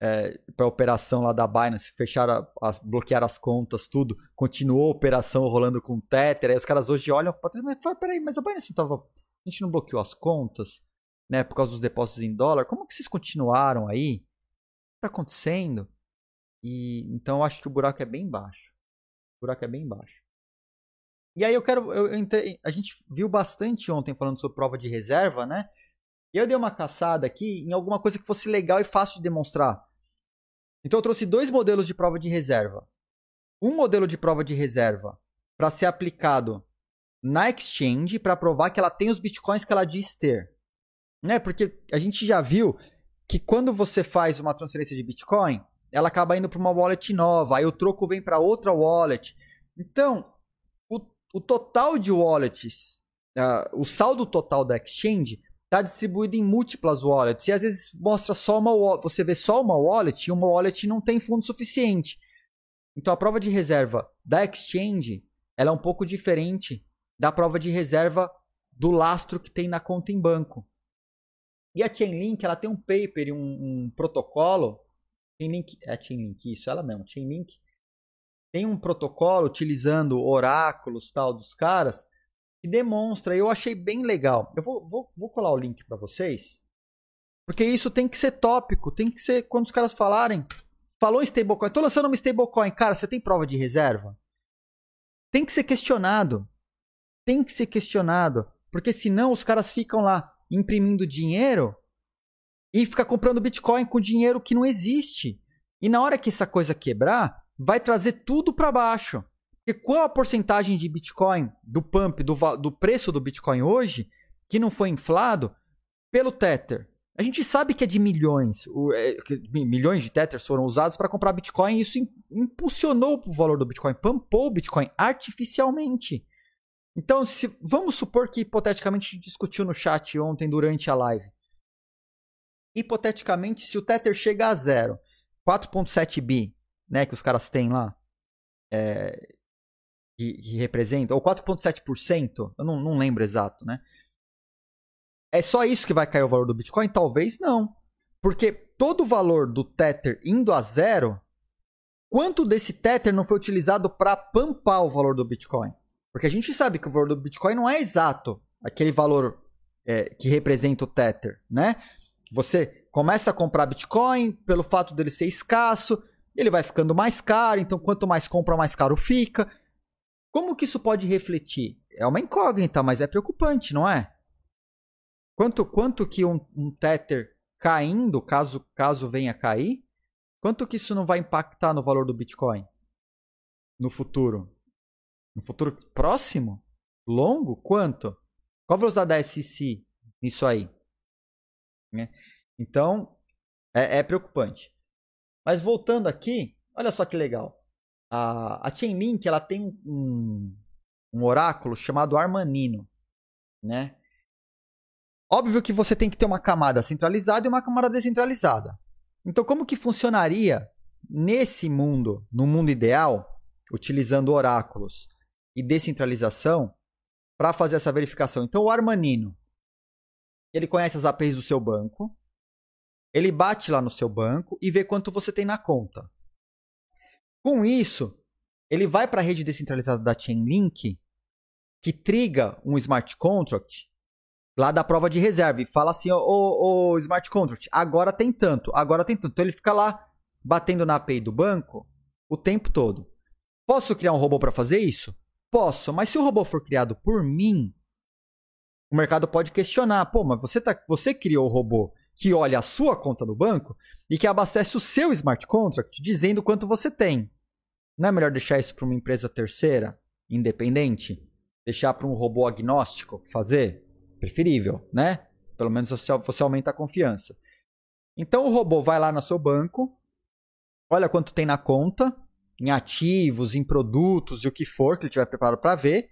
é, para a operação lá da Binance, fecharam, as, bloquearam as contas, tudo, continuou a operação rolando com o Tether, aí os caras hoje olham, mas peraí, mas a Binance não tava, a gente não bloqueou as contas, né, por causa dos depósitos em dólar, como que vocês continuaram aí? O que está acontecendo? E então eu acho que o buraco é bem baixo. O buraco é bem baixo. E aí eu quero. Eu, entrei, a gente viu bastante ontem falando sobre prova de reserva, né? E eu dei uma caçada aqui em alguma coisa que fosse legal e fácil de demonstrar. Então eu trouxe dois modelos de prova de reserva. Um modelo de prova de reserva para ser aplicado na exchange para provar que ela tem os bitcoins que ela diz ter. Né? Porque a gente já viu que quando você faz uma transferência de bitcoin, ela acaba indo para uma wallet nova, aí o troco vem para outra wallet. Então, o, o total de wallets, uh, o saldo total da exchange está distribuído em múltiplas wallets. E às vezes mostra só uma você vê só uma wallet e uma wallet não tem fundo suficiente. Então a prova de reserva da exchange ela é um pouco diferente da prova de reserva do lastro que tem na conta em banco. E a Chainlink ela tem um paper um, um protocolo Chainlink, é Chainlink, isso, ela mesmo, Chainlink. Tem um protocolo utilizando oráculos tal dos caras que demonstra, eu achei bem legal. Eu vou, vou, vou colar o link para vocês, porque isso tem que ser tópico, tem que ser quando os caras falarem. Falou em stablecoin, tô lançando uma stablecoin, cara, você tem prova de reserva? Tem que ser questionado. Tem que ser questionado, porque senão os caras ficam lá imprimindo dinheiro e ficar comprando Bitcoin com dinheiro que não existe. E na hora que essa coisa quebrar, vai trazer tudo para baixo. Porque qual a porcentagem de Bitcoin, do pump, do, do preço do Bitcoin hoje, que não foi inflado pelo Tether? A gente sabe que é de milhões. O, é, milhões de Tethers foram usados para comprar Bitcoin e isso impulsionou o valor do Bitcoin, pumpou o Bitcoin artificialmente. Então, se, vamos supor que hipoteticamente discutiu no chat ontem durante a live hipoteticamente, se o Tether chega a zero, 4.7 bi, né, que os caras têm lá, é, que, que representa, ou 4.7%, eu não, não lembro exato, né? É só isso que vai cair o valor do Bitcoin? Talvez não. Porque todo o valor do Tether indo a zero, quanto desse Tether não foi utilizado para pampar o valor do Bitcoin? Porque a gente sabe que o valor do Bitcoin não é exato aquele valor é, que representa o Tether, né? Você começa a comprar Bitcoin pelo fato dele ser escasso, ele vai ficando mais caro, então quanto mais compra, mais caro fica. Como que isso pode refletir? É uma incógnita, mas é preocupante, não é? Quanto, quanto que um, um Tether caindo, caso, caso venha cair, quanto que isso não vai impactar no valor do Bitcoin? No futuro? No futuro próximo? Longo? Quanto? Qual a velocidade da SEC nisso aí? Né? Então, é, é, preocupante. Mas voltando aqui, olha só que legal. A, a Chainlink ela tem um, um oráculo chamado Armanino. Né? Óbvio que você tem que ter uma camada centralizada e uma camada descentralizada. Então, como que funcionaria nesse mundo, no mundo ideal, utilizando oráculos e descentralização para fazer essa verificação? Então, o Armanino ele conhece as APIs do seu banco, ele bate lá no seu banco e vê quanto você tem na conta. Com isso, ele vai para a rede descentralizada da Chainlink, que triga um smart contract lá da prova de reserva e fala assim: ô, smart contract, agora tem tanto, agora tem tanto. Então ele fica lá batendo na API do banco o tempo todo. Posso criar um robô para fazer isso? Posso, mas se o robô for criado por mim, o mercado pode questionar, pô, mas você, tá, você criou o robô que olha a sua conta no banco e que abastece o seu smart contract dizendo quanto você tem. Não é melhor deixar isso para uma empresa terceira, independente? Deixar para um robô agnóstico fazer? Preferível, né? Pelo menos você, aumenta a confiança. Então o robô vai lá no seu banco, olha quanto tem na conta, em ativos, em produtos e o que for que ele tiver preparado para ver,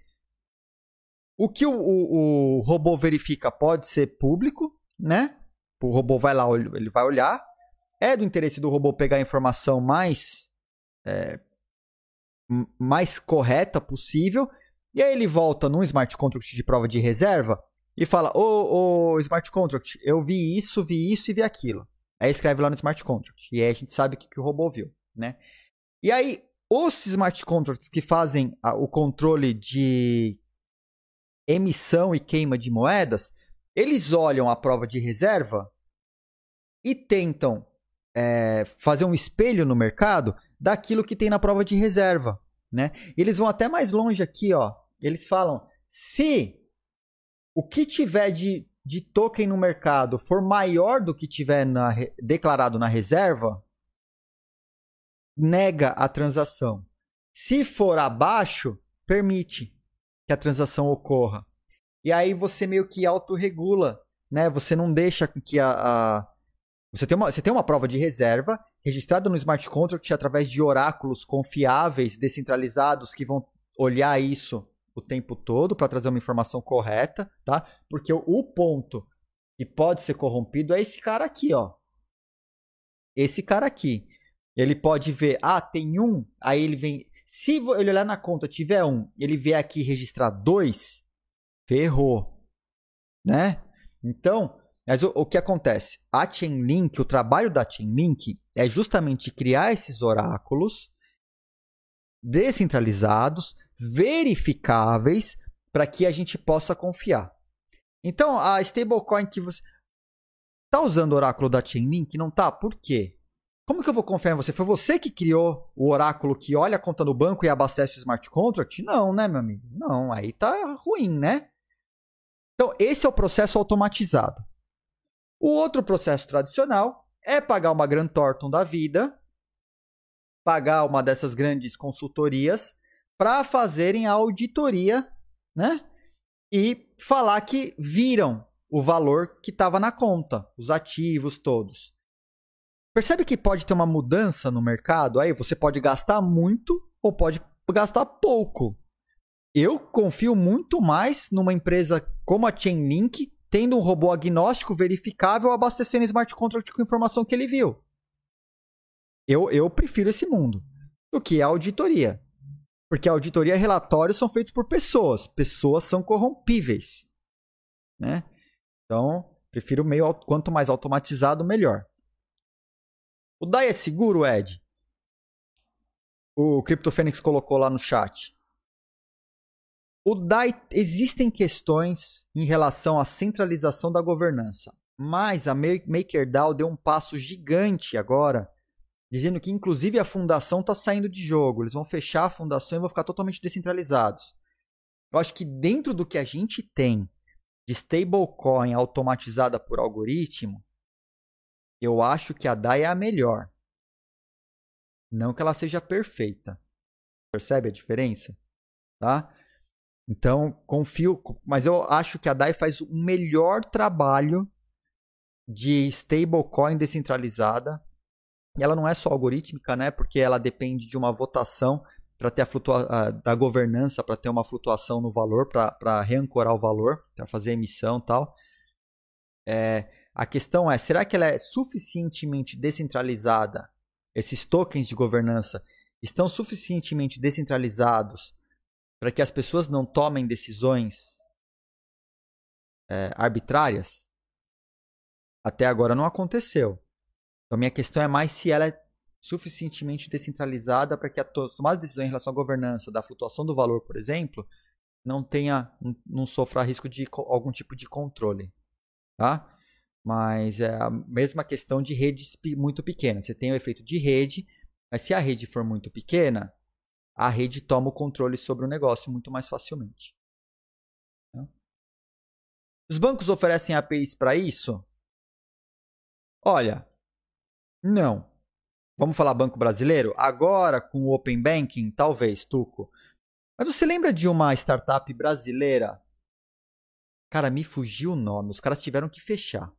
o que o, o, o, robô verifica pode ser público, né? O robô vai lá, ele vai olhar. é do interesse do robô pegar a informação mais é, mais correta possível. E aí ele volta num smart contract de prova de reserva e fala: Ô, ô smart contract, eu vi isso, vi isso e vi aquilo. Aí escreve lá no smart contract. E aí a gente sabe o que, que o robô viu, né? E aí, os smart contracts que fazem a, o controle de emissão e queima de moedas, eles olham a prova de reserva e tentam é, fazer um espelho no mercado daquilo que tem na prova de reserva, né? Eles vão até mais longe aqui, ó. Eles falam: se o que tiver de, de token no mercado for maior do que tiver na, declarado na reserva, nega a transação. Se for abaixo, permite que a transação ocorra. E aí você meio que autorregula, né? Você não deixa que a, a você tem, uma, você tem uma prova de reserva registrada no smart contract através de oráculos confiáveis, descentralizados, que vão olhar isso o tempo todo para trazer uma informação correta, tá? Porque o, o ponto que pode ser corrompido é esse cara aqui, ó. Esse cara aqui. Ele pode ver, ah, tem um, aí ele vem. Se ele olhar na conta tiver um, ele vier aqui registrar dois, ferrou, né? Então, mas o, o que acontece? A Chainlink, o trabalho da Chainlink é justamente criar esses oráculos descentralizados, verificáveis, para que a gente possa confiar. Então, a stablecoin que você está usando o oráculo da Chainlink, não tá? Por quê? Como que eu vou confiar em você? Foi você que criou o oráculo que olha a conta no banco e abastece o smart contract? Não, né, meu amigo? Não, aí tá ruim, né? Então, esse é o processo automatizado. O outro processo tradicional é pagar uma Grant Thornton da vida, pagar uma dessas grandes consultorias para fazerem a auditoria, né? E falar que viram o valor que estava na conta, os ativos todos. Percebe que pode ter uma mudança no mercado? Aí você pode gastar muito ou pode gastar pouco. Eu confio muito mais numa empresa como a Chainlink tendo um robô agnóstico verificável abastecendo smart contract com informação que ele viu. Eu, eu prefiro esse mundo do que a auditoria. Porque a auditoria e relatórios são feitos por pessoas. Pessoas são corrompíveis. Né? Então, prefiro meio quanto mais automatizado, melhor. O DAI é seguro, Ed? O CryptoFênix colocou lá no chat. O DAI existem questões em relação à centralização da governança, mas a MakerDAO deu um passo gigante agora, dizendo que inclusive a fundação está saindo de jogo. Eles vão fechar a fundação e vão ficar totalmente descentralizados. Eu acho que dentro do que a gente tem de stablecoin automatizada por algoritmo, eu acho que a DAI é a melhor. Não que ela seja perfeita. Percebe a diferença? Tá? Então, confio, mas eu acho que a DAI faz o melhor trabalho de stablecoin descentralizada. Ela não é só algorítmica, né? Porque ela depende de uma votação para ter a flutua da governança, para ter uma flutuação no valor, para reancorar o valor, para fazer emissão e tal. É, a questão é, será que ela é suficientemente descentralizada? Esses tokens de governança estão suficientemente descentralizados para que as pessoas não tomem decisões é, arbitrárias, até agora não aconteceu. Então, minha questão é mais se ela é suficientemente descentralizada para que a tomada de decisão em relação à governança da flutuação do valor, por exemplo, não tenha, não sofra risco de algum tipo de controle, tá? Mas é a mesma questão de redes muito pequenas. Você tem o efeito de rede, mas se a rede for muito pequena, a rede toma o controle sobre o negócio muito mais facilmente. Né? Os bancos oferecem APIs para isso? Olha, não. Vamos falar banco brasileiro? Agora, com o Open Banking, talvez, Tuco. Mas você lembra de uma startup brasileira? Cara, me fugiu o nome. Os caras tiveram que fechar.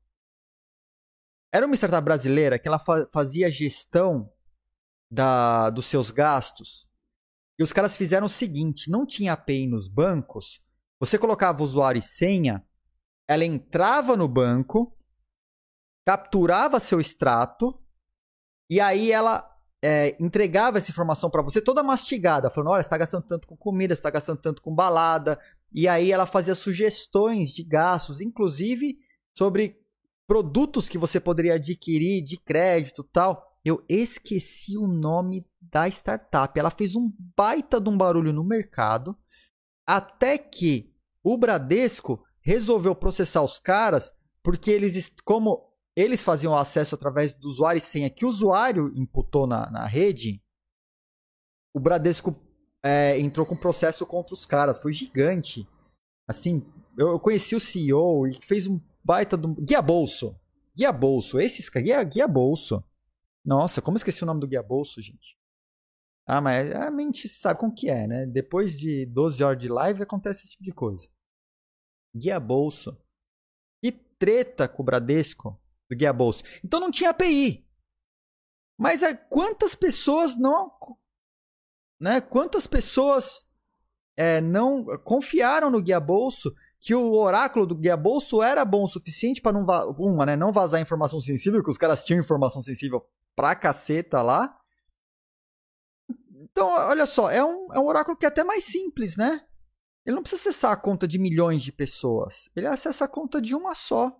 Era uma startup brasileira que ela fazia gestão da, dos seus gastos e os caras fizeram o seguinte: não tinha API nos bancos, você colocava usuário e senha, ela entrava no banco, capturava seu extrato E aí ela é, entregava essa informação para você toda mastigada, falando: olha, você está gastando tanto com comida, você está gastando tanto com balada. E aí ela fazia sugestões de gastos, inclusive sobre produtos que você poderia adquirir de crédito tal. Eu esqueci o nome da startup. Ela fez um baita de um barulho no mercado, até que o Bradesco resolveu processar os caras, porque eles, como eles faziam acesso através do usuário e senha que o usuário imputou na, na rede, o Bradesco é, entrou com processo contra os caras. Foi gigante. Assim, eu, eu conheci o CEO e fez um baita do. Guia Bolso. Guia Bolso. Esses Guia, Guia Bolso. Nossa, como esqueci o nome do Guia Bolso, gente? Ah, mas a mente sabe como que é, né? Depois de 12 horas de live acontece esse tipo de coisa. Guia Bolso. Que treta com o Bradesco do Guia Bolso. Então não tinha API. Mas é, quantas pessoas não. Né, quantas pessoas é, não confiaram no Guia Bolso que o oráculo do Guia Bolso era bom o suficiente para não, uma, né, não vazar informação sensível, que os caras tinham informação sensível pra caceta lá. Então, olha só, é um, é um oráculo que é até mais simples, né? Ele não precisa acessar a conta de milhões de pessoas. Ele acessa a conta de uma só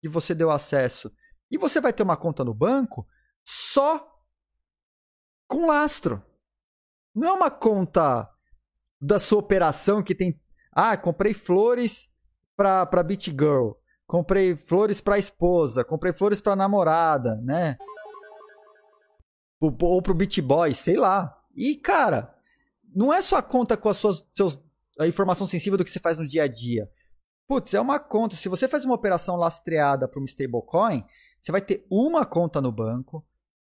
que você deu acesso. E você vai ter uma conta no banco só com lastro. Não é uma conta da sua operação que tem. Ah, comprei flores pra, pra Beat Girl. Comprei flores pra esposa. Comprei flores pra namorada, né? Ou pro Beat Boy, sei lá. E, cara, não é só conta com as suas seus, a informação sensível do que você faz no dia a dia. Putz, é uma conta. Se você faz uma operação lastreada para uma stablecoin, você vai ter uma conta no banco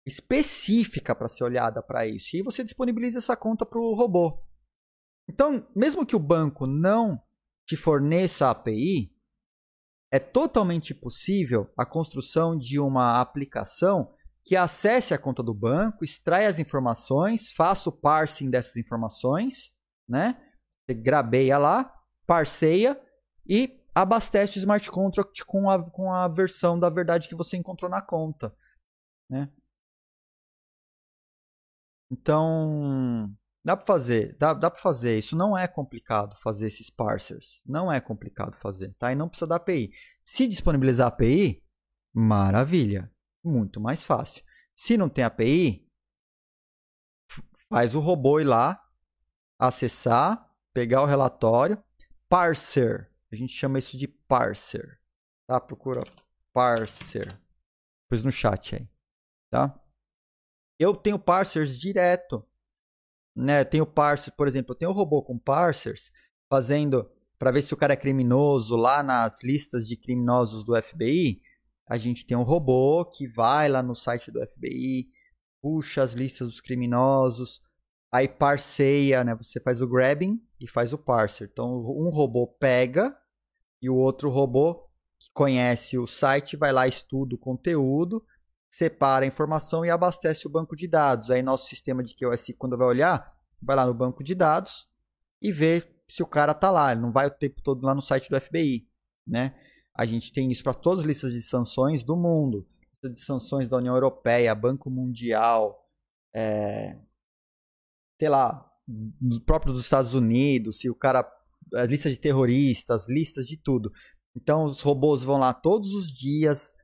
específica para ser olhada para isso. E você disponibiliza essa conta para o robô. Então, mesmo que o banco não te forneça a API, é totalmente possível a construção de uma aplicação que acesse a conta do banco, extrai as informações, faça o parsing dessas informações, né? Você grabeia lá, parceia e abastece o smart contract com a, com a versão da verdade que você encontrou na conta. Né? Então, dá para fazer, dá, dá para fazer. Isso não é complicado fazer esses parsers. Não é complicado fazer, tá? E não precisa da API. Se disponibilizar API, maravilha, muito mais fácil. Se não tem API, faz o robô ir lá, acessar, pegar o relatório, parser, a gente chama isso de parser. Tá? Procura parser. Pois no chat aí. Tá? Eu tenho parsers direto. Né? Tenho parser, por exemplo, eu tenho um robô com parsers fazendo para ver se o cara é criminoso lá nas listas de criminosos do FBI. A gente tem um robô que vai lá no site do FBI, puxa as listas dos criminosos, aí parceia, né? Você faz o grabbing e faz o parser. Então, um robô pega e o outro robô que conhece o site vai lá, estuda o conteúdo, separa a informação e abastece o banco de dados. Aí nosso sistema de QoS, quando vai olhar, vai lá no banco de dados e vê se o cara está lá. Ele não vai o tempo todo lá no site do FBI, né? A gente tem isso para todas as listas de sanções do mundo. Lista de sanções da União Europeia, Banco Mundial, é... sei lá, próprio dos Estados Unidos, se o cara lista de terroristas, listas de tudo. Então os robôs vão lá todos os dias,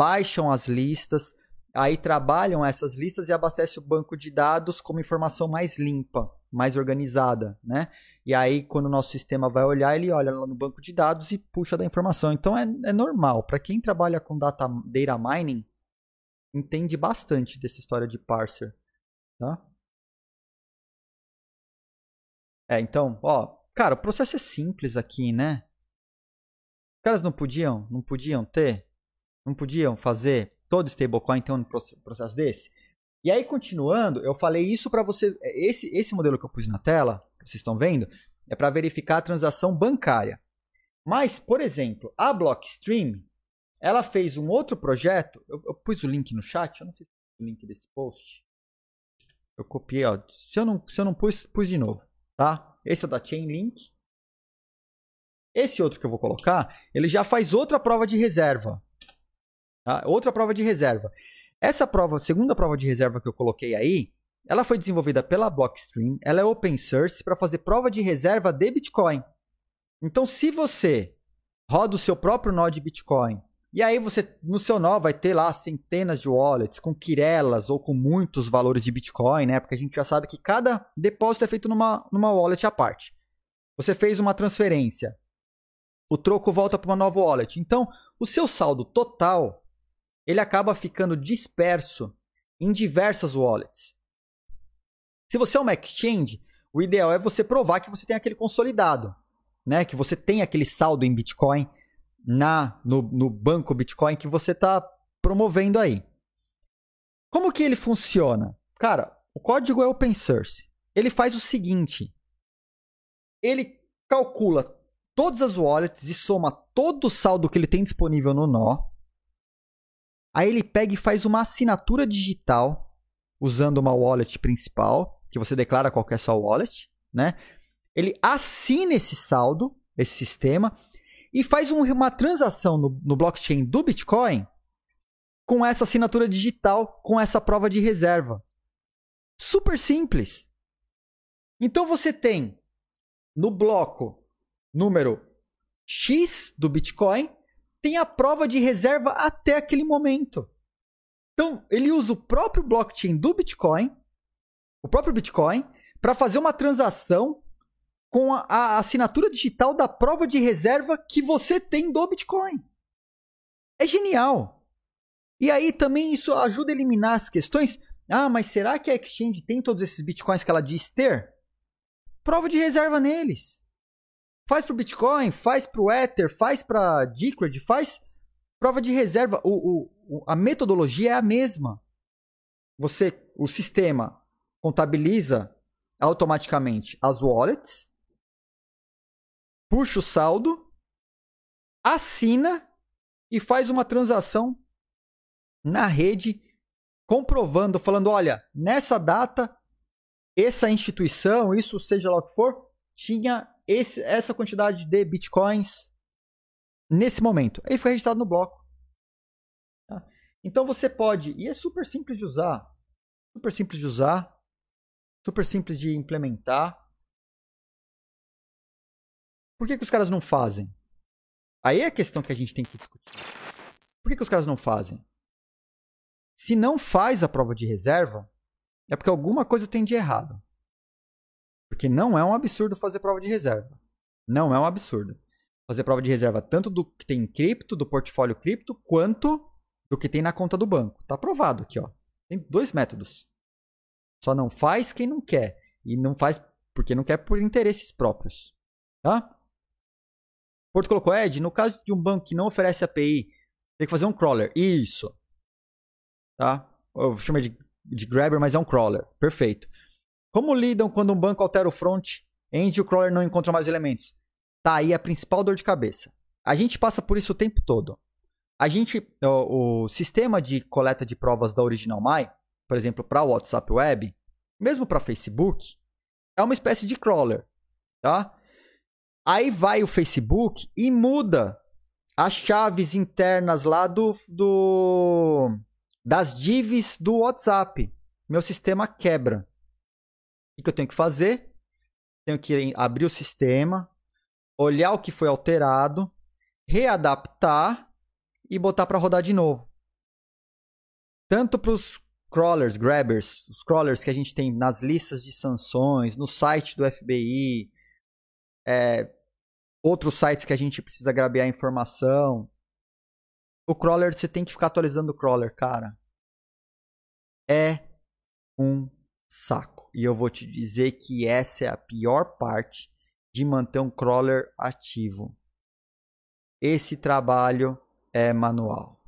baixam as listas, aí trabalham essas listas e abastecem o banco de dados com uma informação mais limpa, mais organizada, né? E aí quando o nosso sistema vai olhar, ele olha lá no banco de dados e puxa da informação. Então é, é normal. Para quem trabalha com data, data mining, entende bastante dessa história de parser, tá? É, então, ó, Cara, o processo é simples aqui, né? Os caras não podiam, não podiam ter, não podiam fazer todo stablecoin ter um processo desse. E aí continuando, eu falei isso para você, esse esse modelo que eu pus na tela, que vocês estão vendo, é para verificar a transação bancária. Mas, por exemplo, a Blockstream, ela fez um outro projeto, eu, eu pus o link no chat, eu não sei se é o link desse post. Eu copiei, ó. Se eu não, se eu não pus, pus de novo, tá? Esse é o da Chainlink. Esse outro que eu vou colocar, ele já faz outra prova de reserva. Tá? Outra prova de reserva. Essa prova, segunda prova de reserva que eu coloquei aí, ela foi desenvolvida pela Blockstream, ela é open source para fazer prova de reserva de Bitcoin. Então, se você roda o seu próprio nó de Bitcoin, e aí você no seu nó vai ter lá centenas de wallets com quirelas ou com muitos valores de Bitcoin, né? Porque a gente já sabe que cada depósito é feito numa, numa wallet à parte. Você fez uma transferência, o troco volta para uma nova wallet. Então, o seu saldo total ele acaba ficando disperso em diversas wallets. Se você é uma exchange, o ideal é você provar que você tem aquele consolidado, né? Que você tem aquele saldo em Bitcoin na no, no banco Bitcoin que você está promovendo aí. Como que ele funciona? Cara, o código é open source. Ele faz o seguinte: ele calcula todas as wallets e soma todo o saldo que ele tem disponível no nó. Aí ele pega e faz uma assinatura digital usando uma wallet principal, que você declara qual é sua wallet, né? Ele assina esse saldo, esse sistema, e faz um, uma transação no, no blockchain do Bitcoin com essa assinatura digital, com essa prova de reserva. Super simples. Então você tem no bloco número X do Bitcoin, tem a prova de reserva até aquele momento. Então, ele usa o próprio blockchain do Bitcoin, o próprio Bitcoin, para fazer uma transação com a, a, assinatura digital da prova de reserva que você tem do Bitcoin. É genial. E aí também isso ajuda a eliminar as questões. Ah, mas será que a exchange tem todos esses bitcoins que ela diz ter? Prova de reserva neles. Faz para o Bitcoin, faz para o Ether, faz para Decred, faz prova de reserva. O, o, a metodologia é a mesma. Você, o sistema contabiliza automaticamente as wallets puxa o saldo, assina e faz uma transação na rede comprovando, falando, olha, nessa data essa instituição, isso seja lá o que for, tinha esse, essa quantidade de bitcoins nesse momento. Aí foi registrado no bloco. Tá? Então você pode, e é super simples de usar, super simples de usar, super simples de implementar. Por que, que os caras não fazem? Aí é a questão que a gente tem que discutir. Por que, que os caras não fazem? Se não faz a prova de reserva, é porque alguma coisa tem de errado. Porque não é um absurdo fazer prova de reserva. Não é um absurdo. Fazer prova de reserva tanto do que tem em cripto, do portfólio cripto, quanto do que tem na conta do banco. Tá aprovado aqui, ó. Tem dois métodos. Só não faz quem não quer. E não faz porque não quer por interesses próprios. Tá? Porto colocou, Ed, no caso de um banco que não oferece API, tem que fazer um crawler. Isso. Tá? Eu chamo de, de grabber, mas é um crawler. Perfeito. Como lidam quando um banco altera o front-end e o crawler não encontra mais elementos? Tá aí a principal dor de cabeça. A gente passa por isso o tempo todo. A gente, o, o sistema de coleta de provas da Original My, por exemplo, para o WhatsApp Web, mesmo para Facebook, é uma espécie de crawler, tá? Aí vai o Facebook e muda as chaves internas lá do, do das divs do WhatsApp. Meu sistema quebra. O que eu tenho que fazer? Tenho que abrir o sistema, olhar o que foi alterado, readaptar e botar para rodar de novo. Tanto para os crawlers, grabbers, os crawlers que a gente tem nas listas de sanções, no site do FBI, é, outros sites que a gente precisa grabear informação. O crawler, você tem que ficar atualizando o crawler, cara. É um saco. E eu vou te dizer que essa é a pior parte de manter um crawler ativo. Esse trabalho é manual.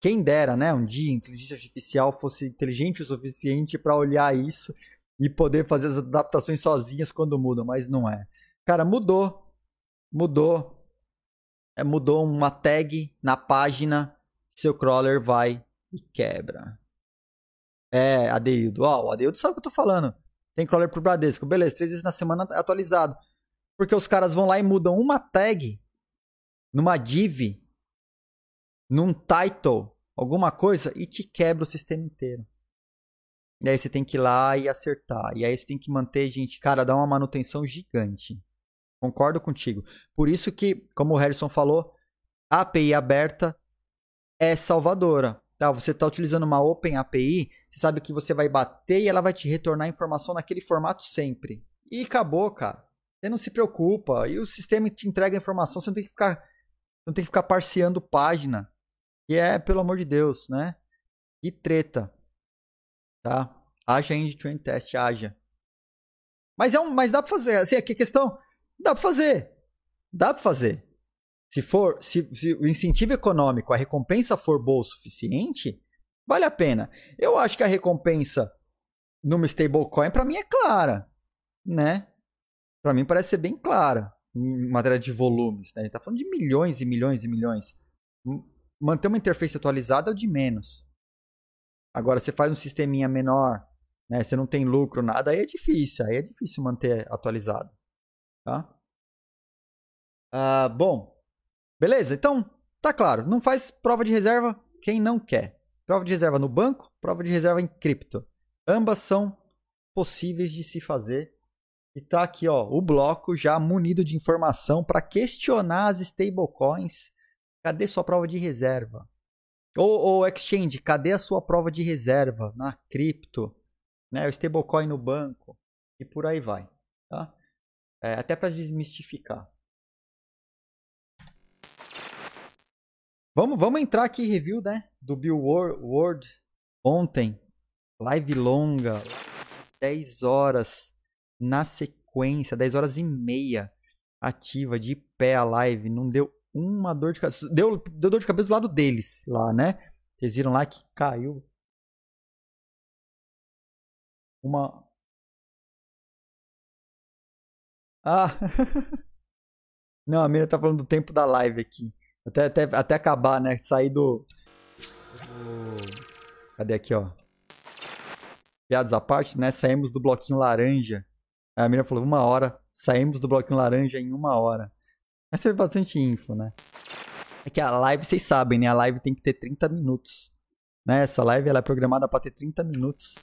Quem dera, né, um dia a inteligência artificial fosse inteligente o suficiente para olhar isso e poder fazer as adaptações sozinhas quando mudam, mas não é. Cara, mudou. Mudou. É, mudou uma tag na página, seu crawler vai e quebra. É, Adeildo. Ó, o Adeildo sabe o que eu tô falando. Tem crawler pro Bradesco. Beleza, três vezes na semana atualizado. Porque os caras vão lá e mudam uma tag numa div, num title alguma coisa e te quebra o sistema inteiro. E aí você tem que ir lá e acertar. E aí você tem que manter, gente, cara, dá uma manutenção gigante. Concordo contigo. Por isso que, como o Harrison falou, a API aberta é salvadora. Tá, você está utilizando uma Open API, você sabe que você vai bater e ela vai te retornar a informação naquele formato sempre. E acabou, cara. Você não se preocupa. E o sistema te entrega a informação, você não tem que ficar, não tem que ficar parseando página. E é, pelo amor de Deus, né? Que treta. Tá? Haja end-to-end test, haja. Mas, é um, mas dá pra fazer. Assim, aqui a questão. Dá pra fazer. Dá pra fazer. Se for, se, se o incentivo econômico, a recompensa for boa o suficiente, vale a pena. Eu acho que a recompensa numa stablecoin para mim é clara, né? Para mim parece ser bem clara em matéria de volumes, né? A gente tá falando de milhões e milhões e milhões. Manter uma interface atualizada é o de menos. Agora, você faz um sisteminha menor, né? Você não tem lucro, nada, aí é difícil. Aí é difícil manter atualizado, tá? Ah, bom, Beleza? Então, tá claro. Não faz prova de reserva quem não quer. Prova de reserva no banco, prova de reserva em cripto. Ambas são possíveis de se fazer. E tá aqui, ó, o bloco já munido de informação para questionar as stablecoins. Cadê sua prova de reserva? Ou, ou exchange, cadê a sua prova de reserva na cripto? Né, o stablecoin no banco e por aí vai, tá? É, até para desmistificar. Vamos, vamos entrar aqui review, né? Do Bill Ward ontem. Live longa. 10 horas na sequência. 10 horas e meia ativa, de pé a live. Não deu uma dor de cabeça. Deu, deu dor de cabeça do lado deles lá, né? Vocês viram lá que caiu. Uma. Ah! Não, a menina tá falando do tempo da live aqui. Até, até, até acabar, né? Sair do, do. Cadê aqui, ó? Piadas à parte, né? Saímos do bloquinho laranja. A menina falou, uma hora. Saímos do bloquinho laranja em uma hora. Essa é bastante info, né? É que a live, vocês sabem, né? A live tem que ter 30 minutos. Né? Essa live ela é programada para ter 30 minutos.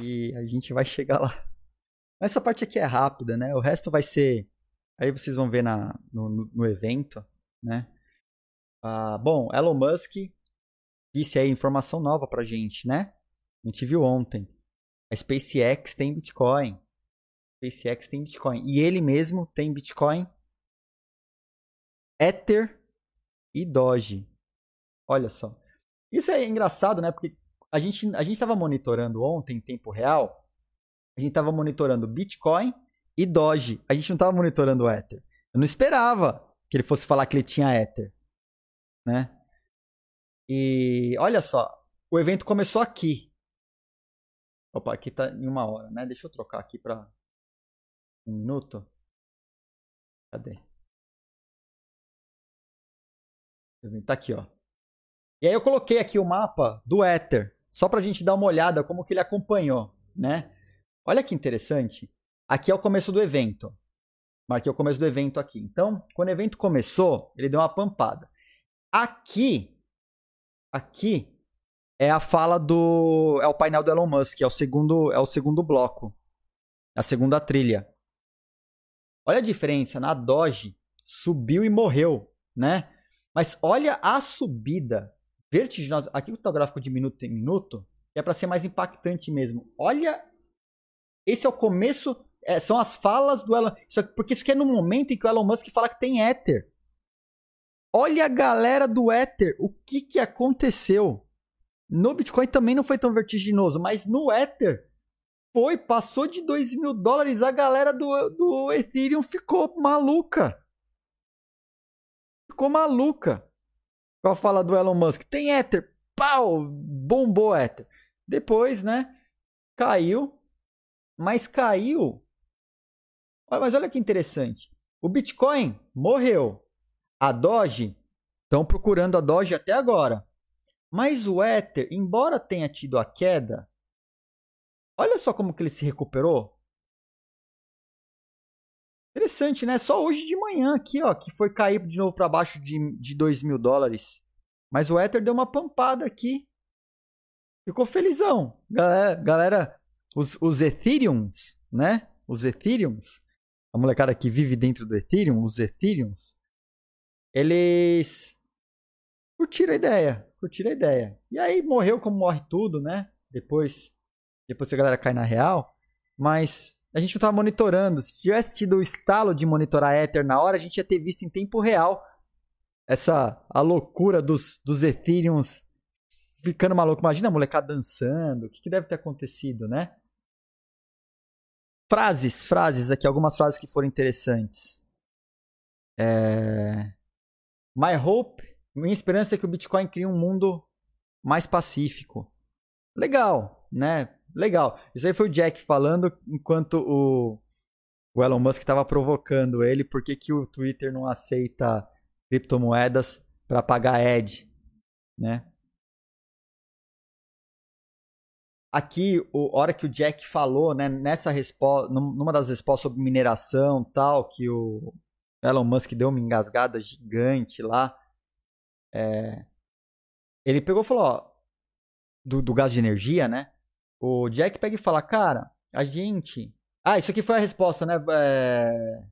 E a gente vai chegar lá. Essa parte aqui é rápida, né? O resto vai ser. Aí vocês vão ver na, no, no evento, né? Ah, bom, Elon Musk disse aí informação nova pra gente, né? A gente viu ontem. A SpaceX tem Bitcoin. A SpaceX tem Bitcoin. E ele mesmo tem Bitcoin, Ether e Doge. Olha só. Isso é engraçado, né? Porque a gente a gente estava monitorando ontem em tempo real. A gente estava monitorando Bitcoin e Doge. A gente não estava monitorando o Ether. Eu não esperava que ele fosse falar que ele tinha Ether né? E olha só, o evento começou aqui. Opa, aqui tá em uma hora, né? Deixa eu trocar aqui para um minuto. Cadê? Tá aqui, ó. E aí eu coloquei aqui o mapa do Ether, só para a gente dar uma olhada como que ele acompanhou, né? Olha que interessante. Aqui é o começo do evento. Marquei o começo do evento aqui. Então, quando o evento começou, ele deu uma pampada. Aqui, aqui é a fala do é o painel do Elon Musk, é o segundo é o segundo bloco, a segunda trilha. Olha a diferença, na Doge subiu e morreu, né? Mas olha a subida vertiginosa. Aqui o gráfico de minuto em minuto é para ser mais impactante mesmo. Olha, esse é o começo, é, são as falas do Elon, isso, porque isso aqui é no momento em que o Elon Musk fala que tem Ether. Olha a galera do Ether, o que, que aconteceu? No Bitcoin também não foi tão vertiginoso, mas no Ether foi, passou de 2 mil dólares, a galera do, do Ethereum ficou maluca. Ficou maluca. Com a fala do Elon Musk. Tem Ether, pau, bombou Ether. Depois, né, caiu, mas caiu. Mas olha que interessante. O Bitcoin morreu. A Doge, estão procurando a Doge até agora. Mas o Ether, embora tenha tido a queda, olha só como que ele se recuperou. Interessante, né? Só hoje de manhã aqui, ó, que foi cair de novo para baixo de, de 2 mil dólares. Mas o Ether deu uma pampada aqui. Ficou felizão. Galera, galera os, os Ethereums, né? Os Ethereums. A molecada que vive dentro do Ethereum, os Ethereums. Eles curtiram a ideia. Curtiram a ideia. E aí morreu como morre tudo, né? Depois, depois a galera cai na real. Mas a gente não estava monitorando. Se tivesse tido o estalo de monitorar Ether na hora, a gente ia ter visto em tempo real essa a loucura dos, dos Ethereums ficando maluco. Imagina a molecada dançando. O que, que deve ter acontecido, né? Frases, frases aqui, algumas frases que foram interessantes. É... My hope, minha esperança é que o Bitcoin crie um mundo mais pacífico. Legal, né? Legal. Isso aí foi o Jack falando enquanto o, o Elon Musk estava provocando ele porque que o Twitter não aceita criptomoedas para pagar ad, né? Aqui, a hora que o Jack falou, né, nessa resposta, numa das respostas sobre mineração tal, que o Elon Musk deu uma engasgada gigante lá, é, ele pegou e falou, ó, do, do gás de energia, né? O Jack pega e fala, cara, a gente... Ah, isso aqui foi a resposta, né? É,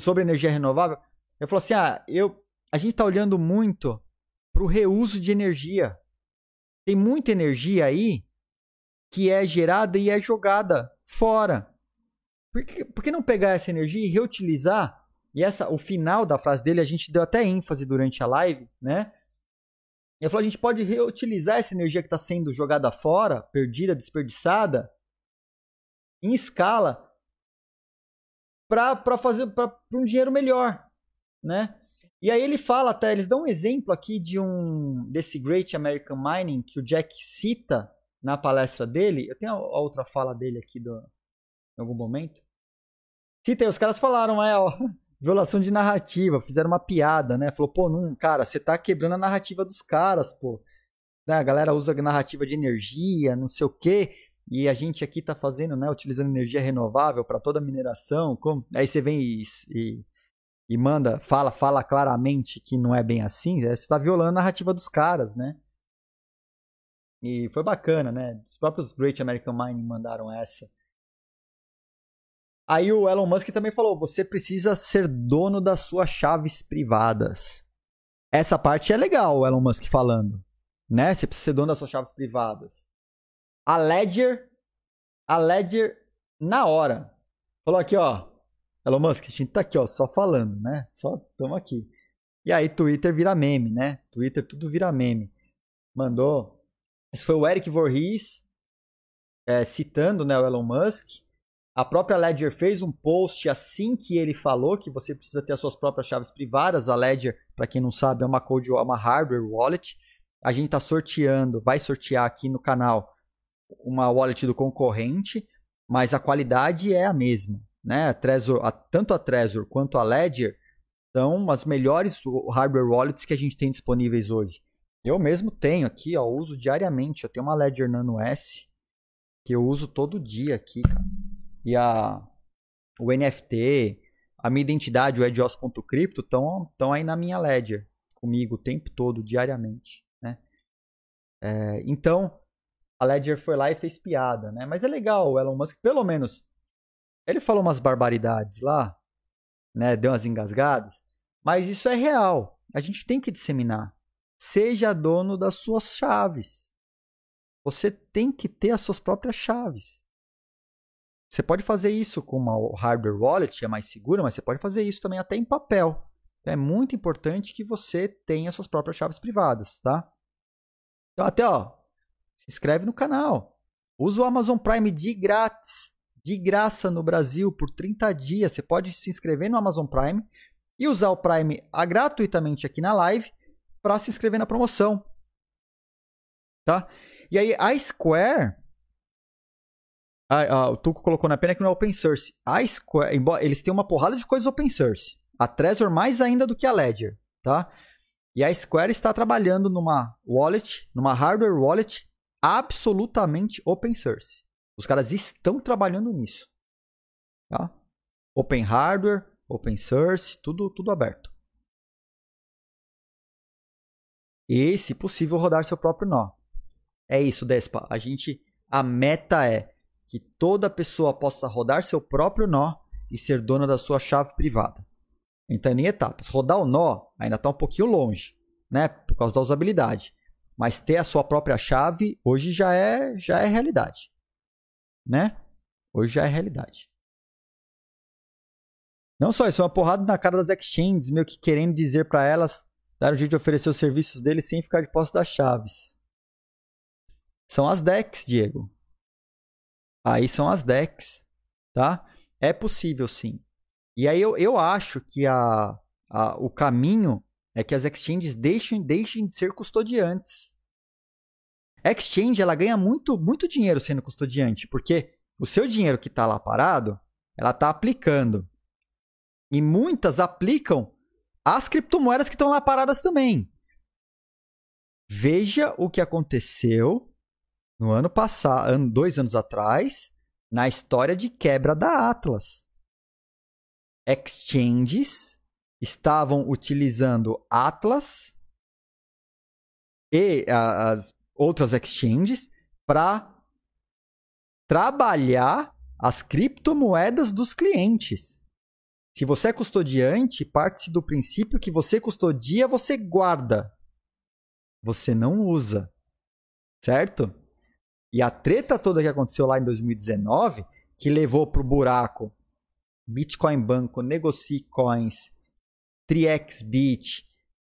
sobre energia renovável. Ele falou assim, ah, eu, a gente está olhando muito para o reuso de energia. Tem muita energia aí que é gerada e é jogada fora. Por que, por que não pegar essa energia e reutilizar? E essa, o final da frase dele, a gente deu até ênfase durante a live, né? Ele falou: a gente pode reutilizar essa energia que está sendo jogada fora, perdida, desperdiçada, em escala, para fazer para um dinheiro melhor, né? E aí ele fala até, eles dão um exemplo aqui de um desse Great American Mining que o Jack cita na palestra dele. Eu tenho a outra fala dele aqui do, em algum momento. Cita aí, os caras falaram, é, ó, violação de narrativa, fizeram uma piada, né? Falou, pô, não, cara, você tá quebrando a narrativa dos caras, pô. Né? A galera usa narrativa de energia, não sei o quê. E a gente aqui tá fazendo, né, utilizando energia renovável para toda a mineração. Como? Aí você vem e, e e manda, fala, fala claramente que não é bem assim, é, você está violando a narrativa dos caras, né? E foi bacana, né? Os próprios Great American Mining mandaram essa. Aí o Elon Musk também falou: você precisa ser dono das suas chaves privadas. Essa parte é legal, o Elon Musk falando. Né? Você precisa ser dono das suas chaves privadas. A Ledger, a Ledger na hora. Falou aqui, ó. Elon Musk, a gente tá aqui, ó, só falando, né? Só estamos aqui. E aí Twitter vira meme, né? Twitter tudo vira meme. Mandou. Isso foi o Eric Voorhees é, citando né, o Elon Musk. A própria Ledger fez um post assim que ele falou que você precisa ter as suas próprias chaves privadas. A Ledger, para quem não sabe, é uma code, é uma hardware wallet. A gente está sorteando, vai sortear aqui no canal uma wallet do concorrente, mas a qualidade é a mesma né? A Trezor, a, tanto a Trezor quanto a Ledger são as melhores hardware wallets que a gente tem disponíveis hoje. Eu mesmo tenho aqui, ó, uso diariamente. Eu tenho uma Ledger Nano S que eu uso todo dia aqui, cara. E a o NFT, a minha identidade, o edgeos.crypto estão aí na minha Ledger comigo o tempo todo, diariamente, né? É, então, a Ledger foi lá e fez piada, né? Mas é legal o Elon Musk, pelo menos ele falou umas barbaridades lá, né? Deu umas engasgadas. Mas isso é real. A gente tem que disseminar. Seja dono das suas chaves. Você tem que ter as suas próprias chaves. Você pode fazer isso com uma hardware wallet, é mais segura, mas você pode fazer isso também até em papel. É muito importante que você tenha suas próprias chaves privadas, tá? Então, até ó, se inscreve no canal. Usa o Amazon Prime de grátis de graça no Brasil por 30 dias. Você pode se inscrever no Amazon Prime e usar o Prime gratuitamente aqui na live para se inscrever na promoção. Tá? E aí a Square o Tuco colocou na pena que não é open source. A Square, embora eles têm uma porrada de coisas open source. A Trezor mais ainda do que a Ledger, tá? E a Square está trabalhando numa wallet, numa hardware wallet absolutamente open source. Os caras estão trabalhando nisso. Tá? Open hardware, open source, tudo, tudo aberto. e, se possível, rodar seu próprio nó. É isso, Despa. A gente, a meta é que toda pessoa possa rodar seu próprio nó e ser dona da sua chave privada. Então, em etapas. Rodar o nó ainda está um pouquinho longe, né? Por causa da usabilidade. Mas ter a sua própria chave hoje já é já é realidade, né? Hoje já é realidade. Não só isso, é uma porrada na cara das exchanges, meio que querendo dizer para elas dar um jeito de oferecer os serviços deles sem ficar de posse das chaves. São as DEX, Diego. Aí são as DEX, tá? É possível sim. E aí eu, eu acho que a, a, o caminho é que as exchanges deixem, deixem de ser custodiantes. A exchange ela ganha muito, muito dinheiro sendo custodiante, porque o seu dinheiro que está lá parado, ela está aplicando. E muitas aplicam as criptomoedas que estão lá paradas também. Veja o que aconteceu no ano passado, dois anos atrás, na história de quebra da Atlas. Exchanges estavam utilizando Atlas e as outras exchanges para trabalhar as criptomoedas dos clientes. Se você é custodiante, parte-se do princípio que você custodia, você guarda. Você não usa. Certo? E a treta toda que aconteceu lá em 2019, que levou para o buraco Bitcoin Banco, Negocie Coins, TriXBit,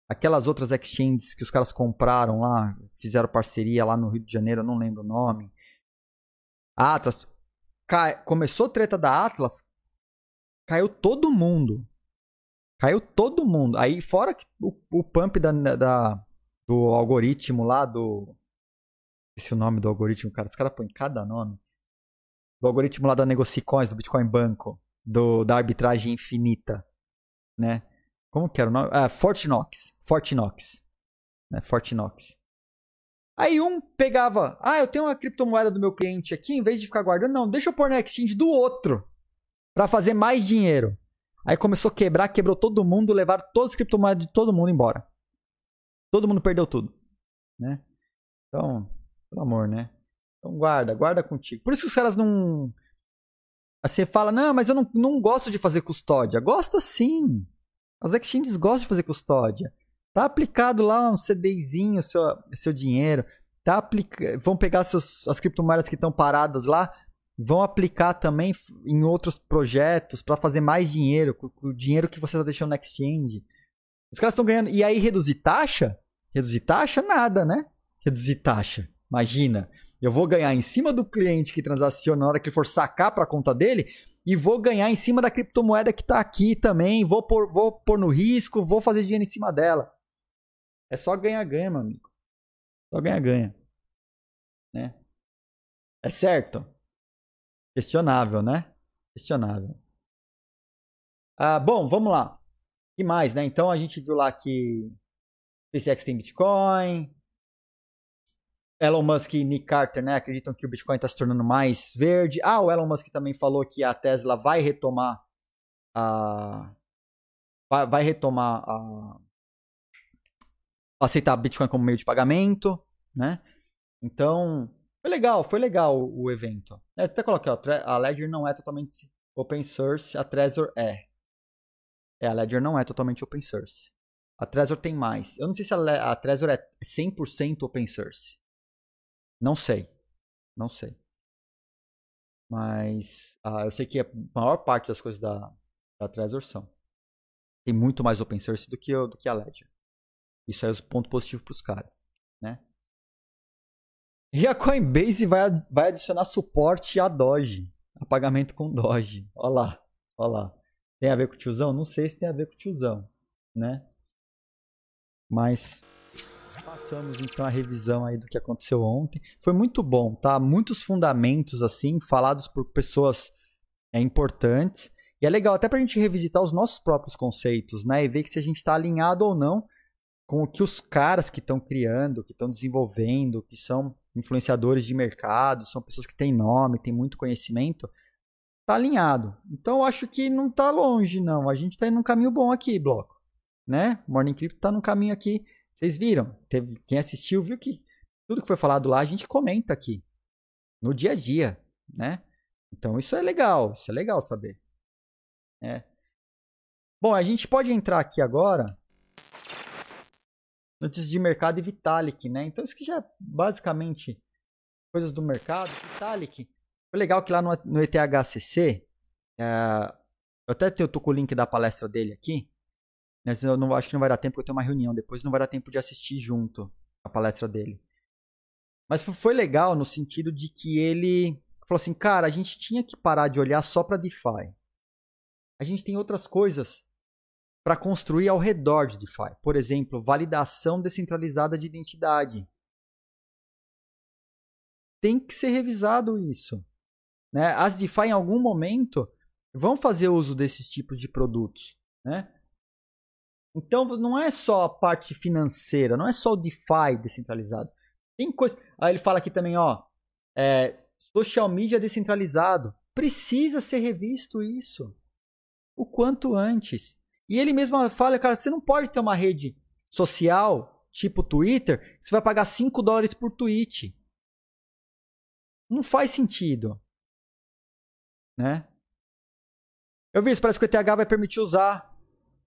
aquelas outras exchanges que os caras compraram lá, fizeram parceria lá no Rio de Janeiro, não lembro o nome. Atlas. Começou treta da Atlas, caiu todo mundo. Caiu todo mundo. Aí, fora o, o pump da, da, do algoritmo lá, do. Esse o nome do algoritmo, cara. Os caras põem cada nome. Do algoritmo lá da Negocicoins, do Bitcoin Banco, do, da arbitragem infinita, né? Como que era o nome? Ah, Fortinox. Fortinox. Né? Fortinox. Aí um pegava, ah, eu tenho uma criptomoeda do meu cliente aqui, em vez de ficar guardando, não, deixa eu pôr na exchange do outro para fazer mais dinheiro. Aí começou a quebrar, quebrou todo mundo, levaram todas as criptomoedas de todo mundo embora. Todo mundo perdeu tudo, né? Então, pelo amor, né? Então guarda, guarda contigo. Por isso que os caras não Assim, fala, não, mas eu não, não gosto de fazer custódia. Gosta sim. As exchanges gostam de fazer custódia. Tá aplicado lá um CDzinho, seu, seu dinheiro. Tá aplica... Vão pegar seus, as criptomoedas que estão paradas lá, vão aplicar também em outros projetos para fazer mais dinheiro, com, com, o dinheiro que você está deixando na exchange. Os caras estão ganhando. E aí reduzir taxa? Reduzir taxa? Nada, né? Reduzir taxa. Imagina. Eu vou ganhar em cima do cliente que transaciona na hora que ele for sacar para a conta dele e vou ganhar em cima da criptomoeda que está aqui também. Vou pôr, vou pôr no risco, vou fazer dinheiro em cima dela. É só ganha-ganha, meu amigo. Só ganha-ganha. Né? É certo? Questionável, né? Questionável. Ah, bom, vamos lá. O que mais, né? Então a gente viu lá que SpaceX tem Bitcoin. Elon Musk e Nick Carter, né, acreditam que o Bitcoin está se tornando mais verde. Ah, o Elon Musk também falou que a Tesla vai retomar a vai, vai retomar a aceitar Bitcoin como meio de pagamento, né? Então, foi legal, foi legal o, evento. É, até coloquei, ó, a Ledger não é totalmente open source, a Trezor é. É, a Ledger não é totalmente open source. A Trezor tem mais. Eu não sei se a, a Trezor é 100% open source. Não sei. Não sei. Mas ah, eu sei que a maior parte das coisas da, da Trezor são. Tem muito mais open source do que, do que a Ledger. Isso é o ponto positivo para os caras. Né? E a Coinbase vai, vai adicionar suporte a Doge. A pagamento com Doge. Olha lá. Olha lá. Tem a ver com o tiozão? Não sei se tem a ver com o tiozão. Né? Mas passamos então a revisão aí do que aconteceu ontem. Foi muito bom, tá? Muitos fundamentos assim, falados por pessoas é, importantes. E é legal até para a gente revisitar os nossos próprios conceitos, né? E ver que se a gente está alinhado ou não com o que os caras que estão criando, que estão desenvolvendo, que são influenciadores de mercado, são pessoas que têm nome, têm muito conhecimento, tá alinhado. Então eu acho que não tá longe, não. A gente está indo num caminho bom aqui, bloco. Né? Morning Crypto tá num caminho aqui. Vocês viram? Teve, quem assistiu viu que tudo que foi falado lá a gente comenta aqui. No dia a dia, né? Então isso é legal, isso é legal saber. É. Bom, a gente pode entrar aqui agora notícias de mercado e Vitalik, né? Então isso que já é basicamente coisas do mercado. Vitalik, foi legal que lá no, no ETHCC, é, eu até tenho, tô com o link da palestra dele aqui, mas eu não acho que não vai dar tempo, porque eu tenho uma reunião depois, não vai dar tempo de assistir junto a palestra dele. Mas foi legal no sentido de que ele falou assim, cara, a gente tinha que parar de olhar só para DeFi. A gente tem outras coisas para construir ao redor de DeFi. Por exemplo, validação descentralizada de identidade. Tem que ser revisado isso. Né? As DeFi, em algum momento, vão fazer uso desses tipos de produtos. Né? Então, não é só a parte financeira, não é só o DeFi descentralizado. Tem coisa. Aí ele fala aqui também, ó, é, social media descentralizado. Precisa ser revisto isso o quanto antes. E ele mesmo fala, cara, você não pode ter uma rede social, tipo Twitter, você vai pagar 5 dólares por tweet. Não faz sentido. Né? Eu vi isso, parece que o ETH vai permitir usar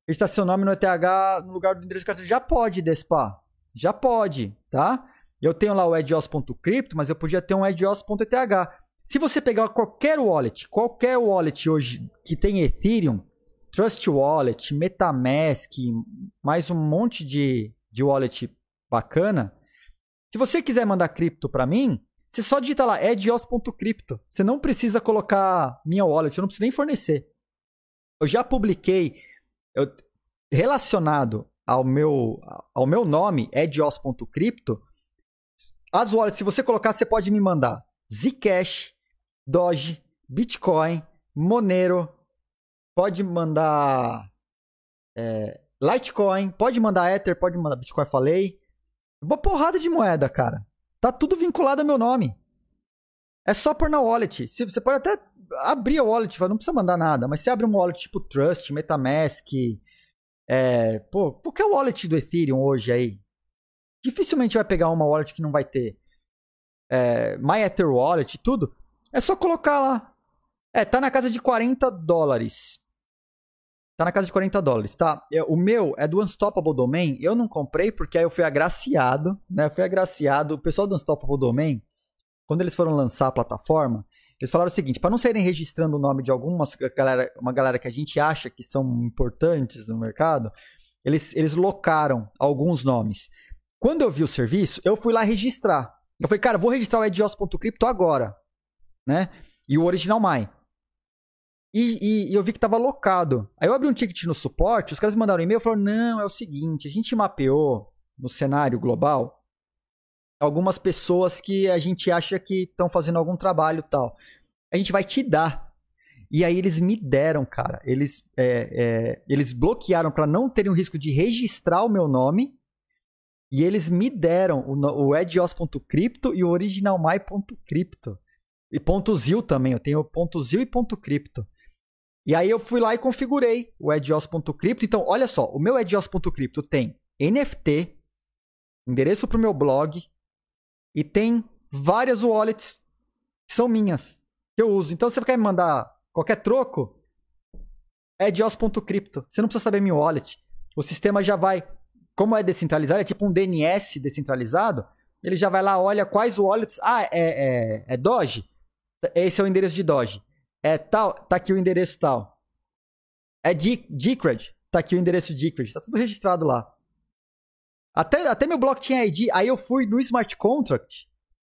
registrar seu nome no ETH no lugar do endereço de carteira. Já pode, Despa. Já pode, tá? Eu tenho lá o edios.crypto, mas eu podia ter um edios.eth. Se você pegar qualquer wallet, qualquer wallet hoje que tem Ethereum, Trust Wallet, MetaMask, mais um monte de, de wallet bacana. Se você quiser mandar cripto para mim, você só digita lá edios.crypto. Você não precisa colocar minha wallet, eu não preciso nem fornecer. Eu já publiquei eu, relacionado ao meu, ao meu nome, edios.crypto. As wallets, se você colocar, você pode me mandar Zcash, Doge, Bitcoin, Monero, pode mandar é, Litecoin, pode mandar Ether, pode mandar Bitcoin, falei. Uma porrada de moeda, cara. Tá tudo vinculado ao meu nome. É só pôr na wallet. Você pode até abrir a wallet, não precisa mandar nada, mas você abre uma wallet tipo Trust, Metamask, é, pô, qualquer wallet do Ethereum hoje aí, dificilmente vai pegar uma wallet que não vai ter é, Wallet, tudo. É só colocar lá. É, tá na casa de 40 dólares. Tá na casa de 40 dólares, tá? o meu é do Unstoppable Domain. Eu não comprei porque aí eu fui agraciado, né? Eu fui agraciado. O pessoal do Unstoppable Domain, quando eles foram lançar a plataforma, eles falaram o seguinte: para não serem registrando o nome de alguma galera, uma galera que a gente acha que são importantes no mercado, eles, eles locaram alguns nomes. Quando eu vi o serviço, eu fui lá registrar. Eu falei, cara, vou registrar o edios.crypto agora, né? E o Original My. E, e, e, eu vi que estava locado. Aí eu abri um ticket no suporte, os caras me mandaram um e-mail e falaram: não, é o seguinte, a gente mapeou no cenário global algumas pessoas que a gente acha que estão fazendo algum trabalho tal. A gente vai te dar. E aí eles me deram, cara. Eles, é, é, eles bloquearam para não terem o risco de registrar o meu nome. E eles me deram o, o edios.crypto e o originalmy.crypto. E ponto .zil também, eu tenho ponto .zil e ponto .crypto. E aí eu fui lá e configurei o edios.crypto. Então, olha só, o meu edios.crypto tem NFT, endereço para o meu blog e tem várias wallets que são minhas, que eu uso. Então, se você quer me mandar qualquer troco, edios.crypto. Você não precisa saber minha wallet. O sistema já vai, como é descentralizado, é tipo um DNS descentralizado, ele já vai lá, olha quais wallets. Ah, é, é, é Doge? Esse é o endereço de Doge. É tal, tá aqui o endereço tal. É Decred, tá aqui o endereço Decred, tá tudo registrado lá. Até, até meu blockchain ID, aí eu fui no smart contract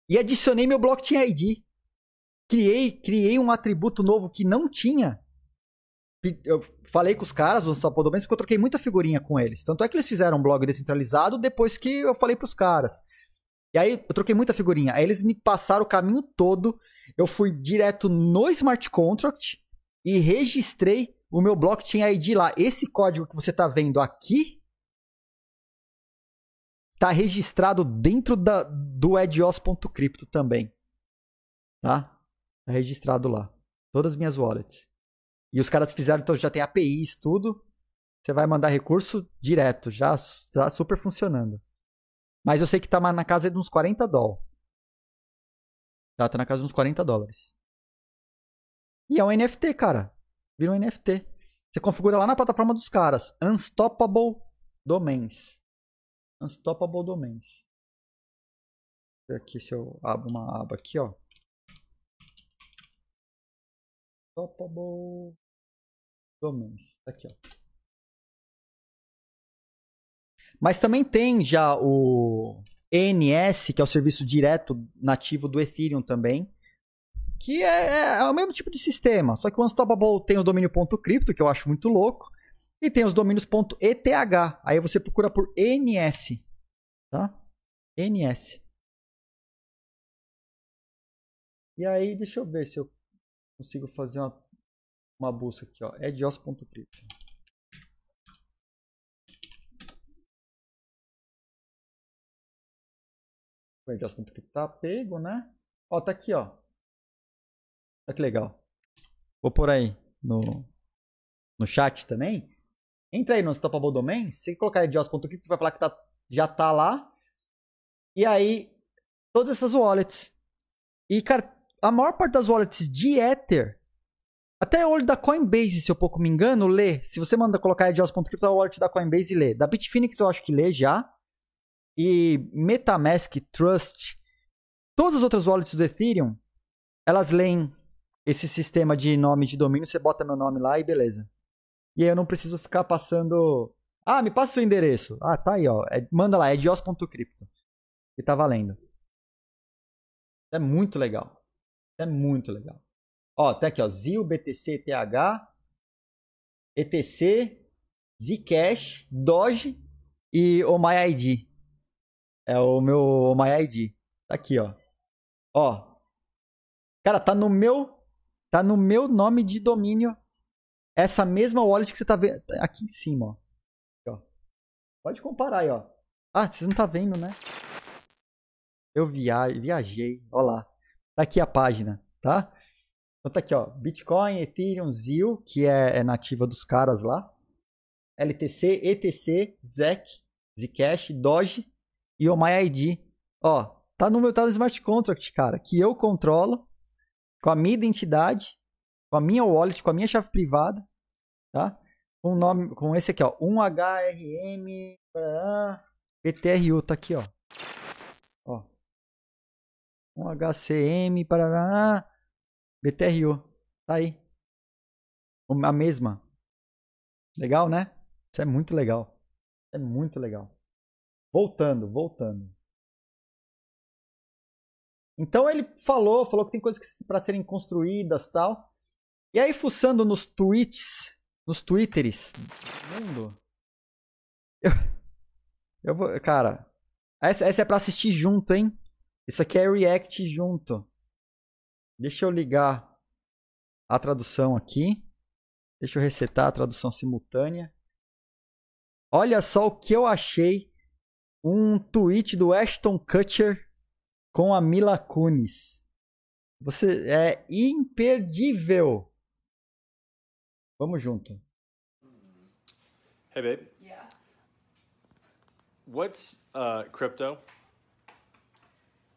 e adicionei meu blockchain ID. Criei, criei um atributo novo que não tinha. Eu falei com os caras, os Top Domains, porque eu troquei muita figurinha com eles. Tanto é que eles fizeram um blog descentralizado depois que eu falei pros caras. E aí eu troquei muita figurinha. Aí eles me passaram o caminho todo eu fui direto no smart contract e registrei o meu blockchain ID lá. Esse código que você está vendo aqui está registrado dentro da, do edios.crypto também. Tá? Tá registrado lá. Todas as minhas wallets. E os caras fizeram, então já tem APIs, tudo. Você vai mandar recurso direto, já, já super funcionando. Mas eu sei que tá na casa de uns 40 dólares. Tá, tá na casa de uns 40 dólares. E é um NFT, cara. Vira um NFT. Você configura lá na plataforma dos caras. Unstoppable Domains. Unstoppable Domains. Aqui se eu abro uma aba aqui, ó. Unstoppable Domains. Tá aqui, ó. Mas também tem já o ENS, que é o serviço direto nativo do Ethereum também, que é, é, é, o mesmo tipo de sistema, só que o Unstoppable tem o domínio .crypto, que eu acho muito louco, e tem os domínios .eth. Aí você procura por ENS, tá? ENS. E aí, deixa eu ver se eu consigo fazer uma, uma busca aqui, ó. Edios.crypto. Edios.crypto tá pego, né? Ó, tá aqui, ó. Olha que legal. Vou por aí no, no chat também. Entra aí no Stoppable Domain. Se colocar edios.crypto, vai falar que tá, já tá lá. E aí, todas essas wallets. E, cara, a maior parte das wallets de Ether, até o olho da Coinbase, se eu pouco me engano, lê. Se você manda colocar edios.crypto, a wallet da Coinbase lê. Da Bitfinex eu acho que lê já. E Metamask, Trust, todas as outras wallets do Ethereum, elas leem esse sistema de nome de domínio, você bota meu nome lá e beleza. E aí eu não preciso ficar passando. Ah, me passa o seu endereço. Ah, tá aí, ó. É, manda lá, é dios.crypto. E tá valendo. É muito legal. É muito legal. Ó, tá aqui, ó. ZIL, BTC, TH, ETC, Zcash, Doge e MyID. É o meu MyID. Tá aqui, ó. Ó. Cara, tá no meu Tá no meu nome de domínio essa mesma wallet que você tá vendo aqui em cima, ó. Aqui, ó. Pode comparar aí, ó. Ah, você não tá vendo, né? Eu via... viajei, ó lá. Tá aqui a página, tá? Então tá aqui, ó. Bitcoin, Ethereum, ZIL, que é, é nativa dos caras lá. LTC, ETC, ZEC, Zcash, Doge e o MyID. Ó, tá no meu tá no smart contract, cara, que eu controlo com a minha identidade, com a minha wallet, com a minha chave privada, tá? Com o nome, com esse aqui, ó, 1HRM PTRU, tá aqui, ó. Ó. 1HCM Paraná BTRU, tá aí. A mesma. Legal, né? Isso é muito legal. É muito legal. Voltando, voltando. Então ele falou, falou que tem coisas para serem construídas tal. E aí, fuçando nos tweets, nos twitters do mundo, eu, eu vou, cara, essa, essa é para assistir junto, hein? Isso aqui é react junto. Deixa eu ligar a tradução aqui. Deixa eu resetar a tradução simultânea. Olha só o que eu achei. Um tweet do Ashton Kutcher com a Mila Kunis. Você é imperdível. Vamos junto. Hey, babe. Yeah. What's uh, crypto?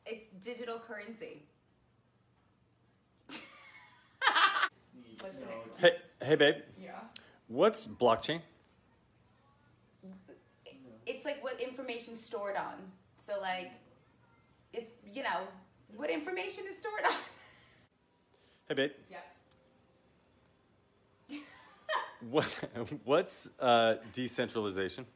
It's digital currency. What's the next one? Hey, hey, babe. Yeah. What's blockchain? It's like what information's stored on. So like it's you know what information is stored on. Hey, babe. Yeah. What what's uh, decentralization?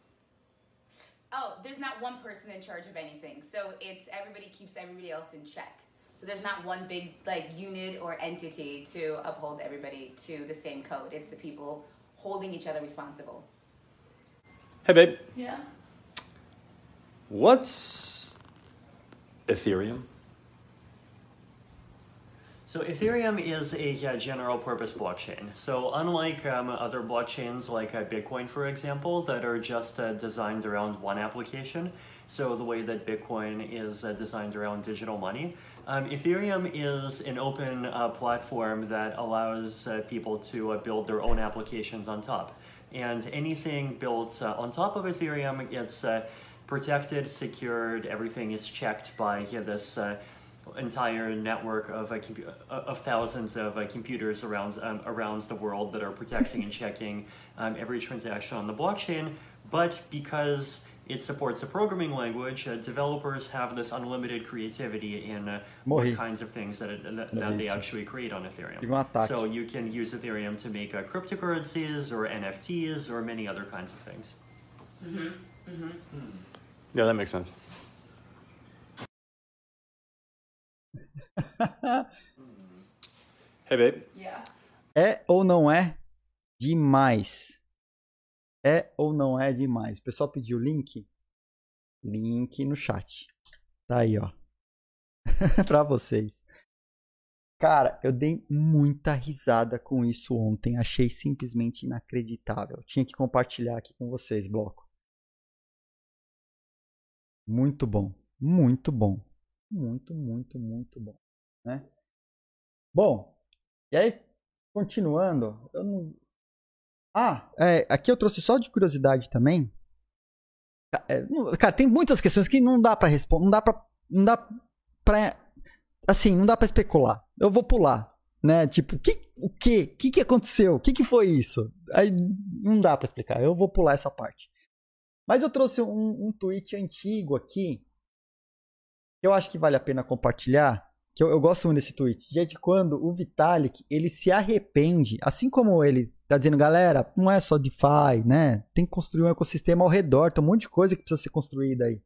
Oh, there's not one person in charge of anything. So it's everybody keeps everybody else in check. So there's not one big like unit or entity to uphold everybody to the same code. It's the people holding each other responsible. Hey, babe. Yeah. What's Ethereum? So Ethereum is a uh, general purpose blockchain. So unlike um, other blockchains like uh, Bitcoin, for example, that are just uh, designed around one application, so the way that Bitcoin is uh, designed around digital money, um, Ethereum is an open uh, platform that allows people to build their own applications on top. And anything built on top of Ethereum, it's protected, secured. Everything is checked by yeah, this entire network of uh, compu- uh, of thousands of uh, computers around um, around the world that are protecting and checking um, every transaction on the blockchain. But because it supports a programming language, uh, developers have this unlimited creativity in uh, what kinds of things that, it, that, that they actually create on Ethereum. Tive um ataque. So you can use Ethereum to make uh, cryptocurrencies or NFTs or many other kinds of things. Yeah, that makes sense. Hey, babe. Yeah. É ou não é demais? É ou não é demais? O pessoal pediu link? Link no chat. Tá aí, ó. pra vocês. Cara, eu dei muita risada com isso ontem. Achei simplesmente inacreditável. Tinha que compartilhar aqui com vocês, bloco. Muito bom. Muito bom. Muito, muito, muito bom. Né? Bom, e aí, continuando, eu não. Ah, é, aqui eu trouxe só de curiosidade também. É, Cara, tem muitas questões que não dá pra responder, não dá pra, não dá pra, assim, não dá pra especular. Eu vou pular, né? Tipo, que, o que, que que aconteceu? O que que foi isso? Aí não dá pra explicar. Eu vou pular essa parte. Mas eu trouxe um, um tweet antigo aqui que eu acho que vale a pena compartilhar que eu, eu gosto muito desse tweet, é de quando o Vitalik, ele se arrepende, assim como ele tá dizendo, galera, não é só DeFi, né? Tem que construir um ecossistema ao redor, tem um monte de coisa que precisa ser construída aí.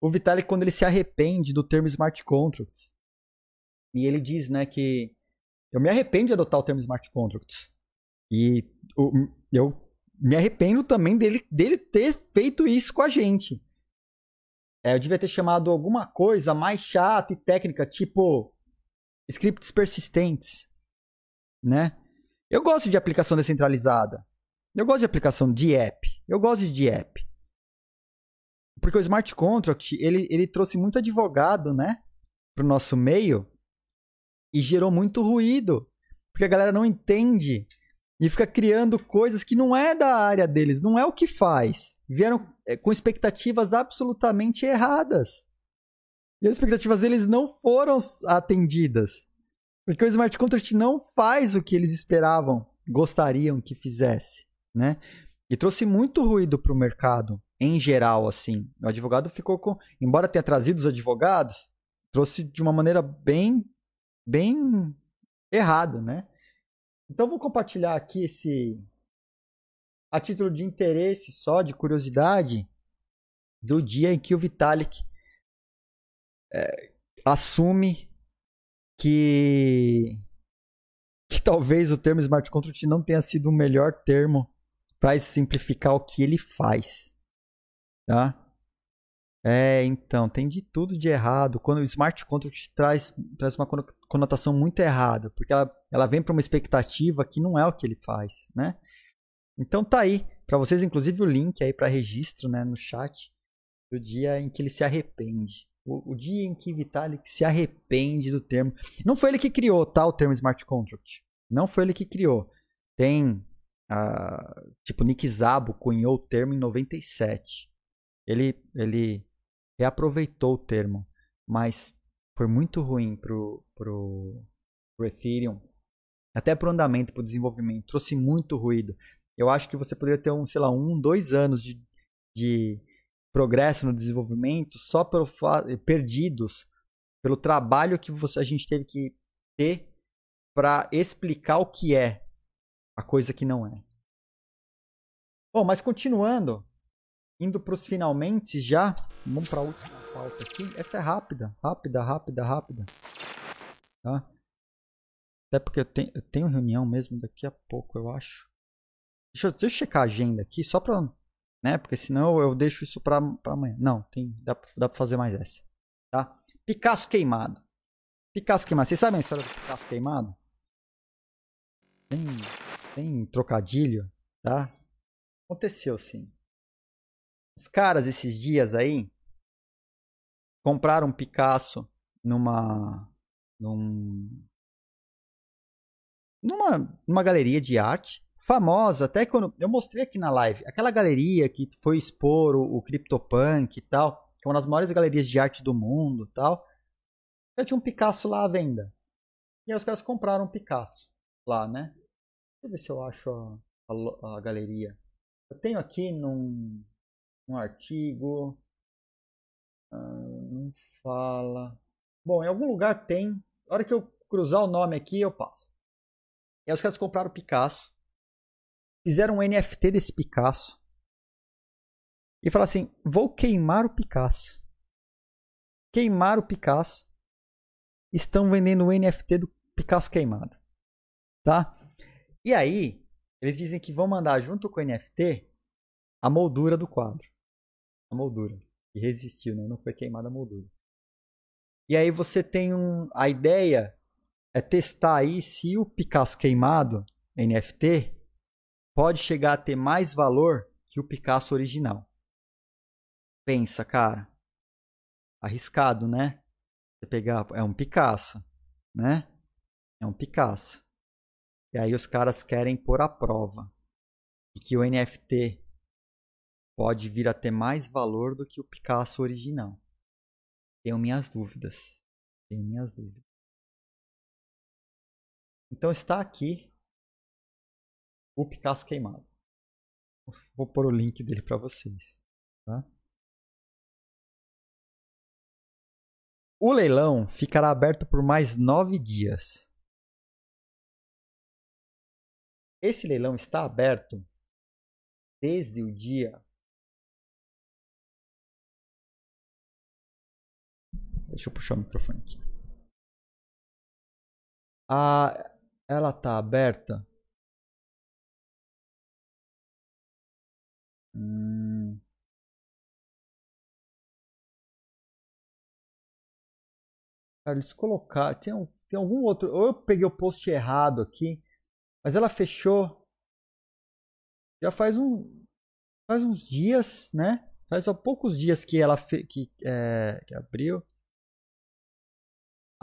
O Vitalik, quando ele se arrepende do termo smart contracts, e ele diz, né, que eu me arrependo de adotar o termo smart contracts. E eu me arrependo também dele, dele ter feito isso com a gente. É, eu devia ter chamado alguma coisa mais chata e técnica, tipo scripts persistentes, né? Eu gosto de aplicação descentralizada. Eu gosto de aplicação de app. Eu gosto de app. Porque o smart contract, ele, ele trouxe muito advogado, né? Pro nosso meio. E gerou muito ruído. Porque a galera não entende. E fica criando coisas que não é da área deles, não é o que faz. Vieram é, com expectativas absolutamente erradas. E as expectativas deles não foram atendidas. Porque o smart contract não faz o que eles esperavam, gostariam que fizesse, né? E trouxe muito ruído para o mercado, em geral, assim. O advogado ficou com... Embora tenha trazido os advogados, trouxe de uma maneira bem, bem errada, né? Então vou compartilhar aqui esse a título de interesse só, de curiosidade, do dia em que o Vitalik é, assume que que talvez o termo smart contract não tenha sido o melhor termo para simplificar o que ele faz, tá? É, então, tem de tudo de errado. Quando o smart contract traz, traz uma cono- conotação muito errada, porque ela, ela vem para uma expectativa que não é o que ele faz, né? Então tá aí, para vocês inclusive o link aí para registro, né, no chat do dia em que ele se arrepende. O, o dia em que Vitalik se arrepende do termo. Não foi ele que criou, tá, o termo smart contract. Não foi ele que criou. Tem ah, tipo Nick Szabo cunhou o termo em 97. Ele ele reaproveitou o termo, mas foi muito ruim pro pro, pro Ethereum, até pro andamento, pro desenvolvimento, trouxe muito ruído. Eu acho que você poderia ter um, sei lá, um, dois anos de, de progresso no desenvolvimento só pelo perdidos pelo trabalho que você, a gente teve que ter para explicar o que é a coisa que não é. Bom, mas continuando, indo para os finalmente já, vamos para a última pauta aqui. Essa é rápida, rápida, rápida, rápida. Tá? Até porque eu tenho, eu tenho reunião mesmo daqui a pouco, eu acho. Deixa eu, deixa eu checar a agenda aqui, só pra. Né? Porque senão eu deixo isso pra amanhã. Não, tem, dá, dá pra fazer mais essa. Tá? Picasso queimado. Picasso queimado. Vocês sabem a história do Picasso queimado? Tem, tem trocadilho, tá? Aconteceu sim. Os caras esses dias aí compraram um Picasso numa. num, numa, numa galeria de arte famosa, até quando eu mostrei aqui na live, aquela galeria que foi expor o, o CryptoPunk e tal, que é uma das maiores galerias de arte do mundo tal. Eu tinha um Picasso lá à venda. E aí os caras compraram um Picasso lá, né? Deixa eu ver se eu acho a, a, a galeria. Eu tenho aqui num, num artigo. Ah, não fala. Bom, em algum lugar tem. Na hora que eu cruzar o nome aqui, eu passo. E aí os caras compraram o Picasso. Fizeram um NFT desse Picasso. E falaram assim: vou queimar o Picasso. Queimar o Picasso. Estão vendendo o NFT do Picasso queimado. Tá? E aí, eles dizem que vão mandar junto com o NFT a moldura do quadro. A moldura. Que resistiu, né? Não foi queimada a moldura. E aí você tem um. A ideia é testar aí se o Picasso queimado, NFT, pode chegar a ter mais valor que o Picasso original. Pensa, cara. Arriscado, né? Você pegar. É um Picasso, né? É um Picasso. E aí os caras querem pôr a prova que o NFT pode vir a ter mais valor do que o Picasso original. Tenho minhas dúvidas. Tenho minhas dúvidas. Então está aqui o Picasso queimado. Vou pôr o link dele para vocês. Tá? O leilão ficará aberto por mais nove dias. Esse leilão está aberto desde o dia. Deixa eu puxar o microfone aqui. Ah, ela está aberta Hum. Cara, eles colocaram. Tem, um, tem algum outro. Ou eu peguei o post errado aqui. Mas ela fechou. Já faz um. Faz uns dias, né? Faz há poucos dias que ela fe, que, é, que abriu.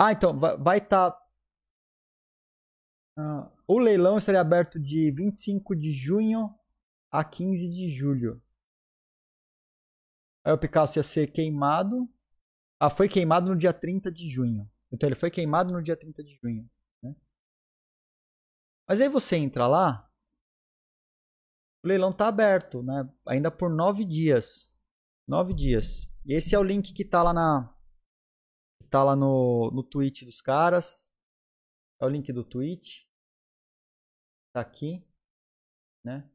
Ah, então vai estar. Tá, uh, o leilão estaria aberto de 25 de junho a 15 de julho. Aí o Picasso ia ser queimado. Ah, foi queimado no dia 30 de junho. Então ele foi queimado no dia 30 de junho. Né? Mas aí você entra lá, o leilão está aberto, né? Ainda por nove dias. Nove dias. E esse é o link que está lá na. Tá lá no, no tweet dos caras. É o link do tweet. Tá aqui. Né?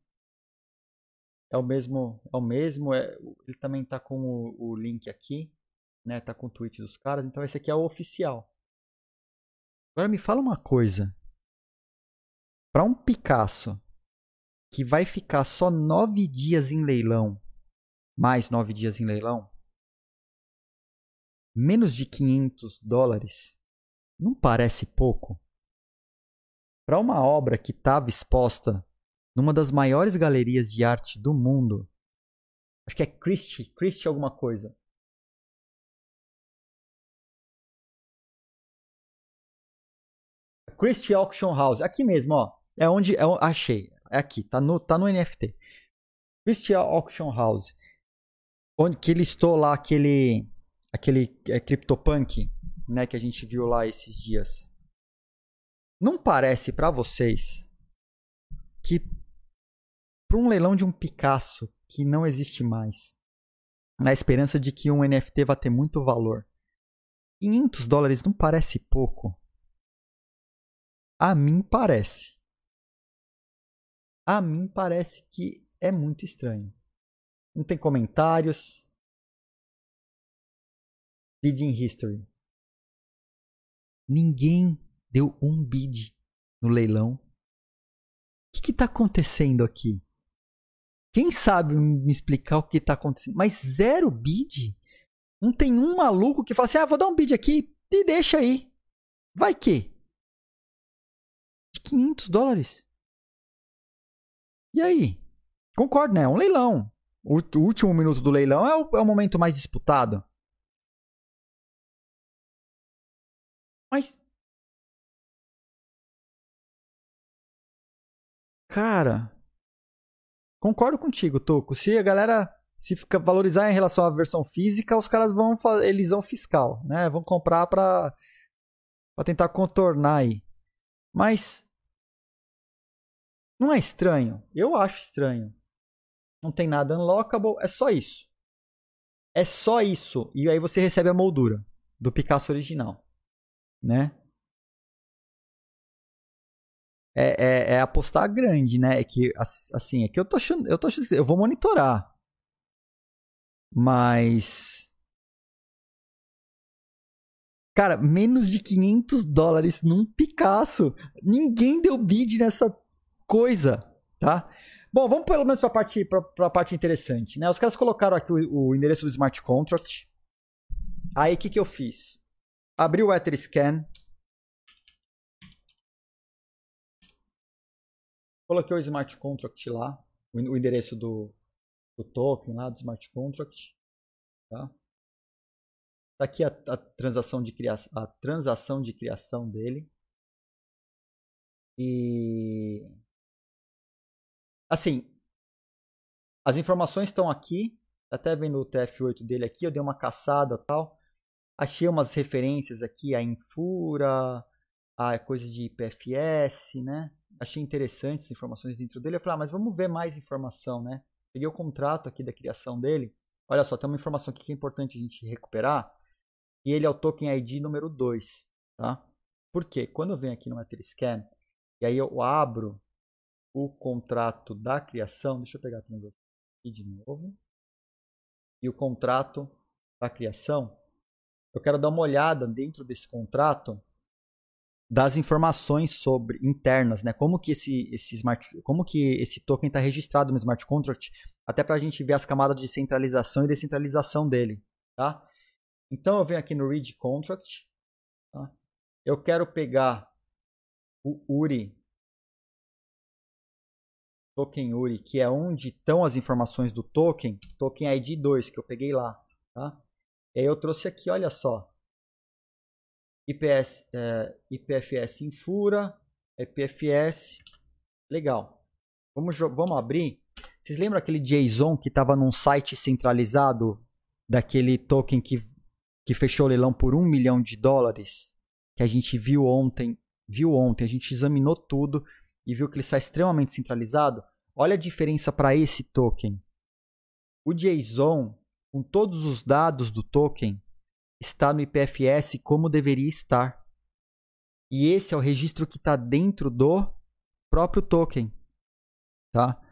É o mesmo, é o mesmo, é, ele também tá com o, o, link aqui, né? Tá com o tweet dos caras, então esse aqui é o oficial. Agora me fala uma coisa. Para um Picasso que vai ficar só nove dias em leilão, mais nove dias em leilão, menos de 500 dólares, não parece pouco? Para uma obra que estava exposta numa das maiores galerias de arte do mundo. Acho que é Christie, Christie alguma coisa. Christie Auction House, aqui mesmo, ó. É onde é, achei, é aqui, tá no tá no NFT. Christie Auction House. Onde que listou lá aquele aquele é, CryptoPunk, né, que a gente viu lá esses dias. Não parece para vocês que para um leilão de um Picasso que não existe mais, na esperança de que um NFT vá ter muito valor. 500 dólares não parece pouco? A mim parece. A mim parece que é muito estranho. Não tem comentários. Bidding History. Ninguém deu um bid no leilão. O que está acontecendo aqui? Quem sabe me explicar o que está acontecendo? Mas zero bid? Não tem um maluco que fala assim: ah, vou dar um bid aqui e deixa aí. Vai que? De 500 dólares. E aí? Concordo, né? É um leilão. O, o último minuto do leilão é o, é o momento mais disputado. Mas cara, concordo contigo, Toco. Se a galera se fica valorizar em relação à versão física, os caras vão fazer elisão fiscal, né? Vão comprar para para tentar contornar aí. Mas não é estranho? Eu acho estranho. Não tem nada unlockable, é só isso. É só isso. E aí você recebe a moldura do Picasso original, né? É, é, é apostar grande, né? É que assim, é que eu tô achando, eu tô achando, eu vou monitorar. Mas Cara, menos de 500 dólares num Picasso. Ninguém deu bid nessa coisa, tá? Bom, vamos pelo menos para parte, pra parte interessante, né? Os caras colocaram aqui o, o endereço do smart contract. Aí, o que, que eu fiz? Abri o Etherscan. Coloquei o smart contract lá. O, endereço do, do token lá, do smart contract. Tá? Tá aqui a, a, transação de criação, a transação de criação dele. E assim, as informações estão aqui. Até vendo o TF8 dele aqui, eu dei uma caçada, tal. Achei umas referências aqui a Infura, a coisa de IPFS, né? Achei interessantes as informações dentro dele. Eu falei, ah, mas vamos ver mais informação, né? Peguei o contrato aqui da criação dele. Olha só, tem uma informação aqui que é importante a gente recuperar e ele é o token ID número 2, tá? Por quê? Quando eu venho aqui no Etherscan e aí eu abro o contrato da criação, deixa eu pegar aqui de novo, e o contrato da criação, eu quero dar uma olhada dentro desse contrato das informações sobre internas, né? Como que esse, esse smart, como que esse token está registrado no smart contract, até para a gente ver as camadas de centralização e descentralização dele, tá? Então eu venho aqui no Read Contract. Tá? Eu quero pegar o URI, token URI, que é onde estão as informações do token, token ID 2, que eu peguei lá. Tá? Eu trouxe aqui, olha só. IPS, é, IPFS Infura, IPFS. Legal. Vamos, vamos abrir. Vocês lembram aquele JSON que estava num site centralizado daquele token que que fechou o leilão por um milhão de dólares, que a gente viu ontem, viu ontem, a gente examinou tudo e viu que ele está extremamente centralizado. Olha a diferença para esse token. O JSON, com todos os dados do token, está no IPFS como deveria estar. E esse é o registro que está dentro do próprio token. Tá?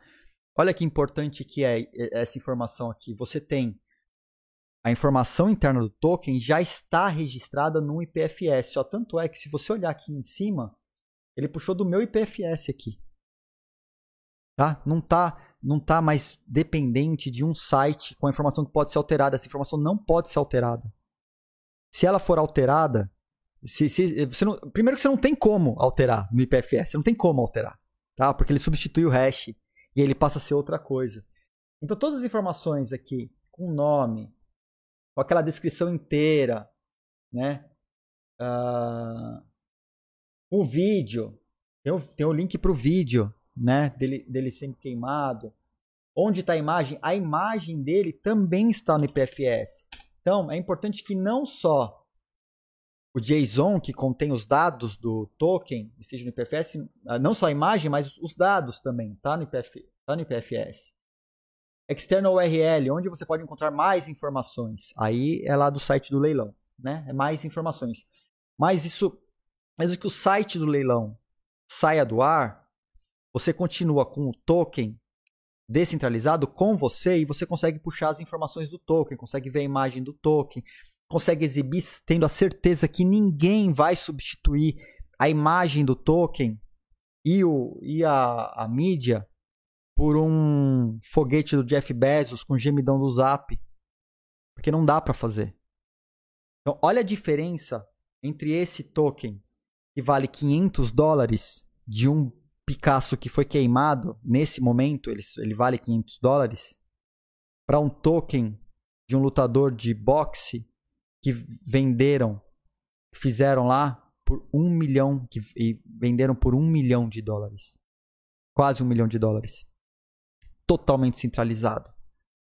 Olha que importante que é essa informação aqui. Você tem a informação interna do token já está registrada no IPFS. Só tanto é que se você olhar aqui em cima, ele puxou do meu IPFS aqui. Tá? Não está não tá mais dependente de um site com a informação que pode ser alterada. Essa informação não pode ser alterada. Se ela for alterada, se, se, você não, primeiro que você não tem como alterar no IPFS, você não tem como alterar, tá? Porque ele substitui o hash e ele passa a ser outra coisa. Então todas as informações aqui com nome, com aquela descrição inteira, né? Uh, o vídeo, tem o, tem o link para o vídeo, né? Dele, dele sendo queimado. Onde está a imagem? A imagem dele também está no IPFS. Então, é importante que não só o JSON, que contém os dados do token, esteja no IPFS, ah, não só a imagem, mas os dados também, tá no, IPF, tá no IPFS. External URL, onde você pode encontrar mais informações. Aí é lá do site do leilão, né? É mais informações. Mas isso, mesmo que o site do leilão saia do ar, você continua com o token descentralizado com você e você consegue puxar as informações do token, consegue ver a imagem do token, consegue exibir tendo a certeza que ninguém vai substituir a imagem do token e, o, e a, a mídia por um foguete do Jeff Bezos com gemidão do Zap. Porque não dá para fazer. Então, olha a diferença entre esse token que vale 500 dólares de um Picasso que foi queimado nesse momento, ele, ele vale 500 dólares, para um token de um lutador de boxe que venderam, fizeram lá por um milhão, que, e venderam por um milhão de dólares. Quase um milhão de dólares. Totalmente centralizado.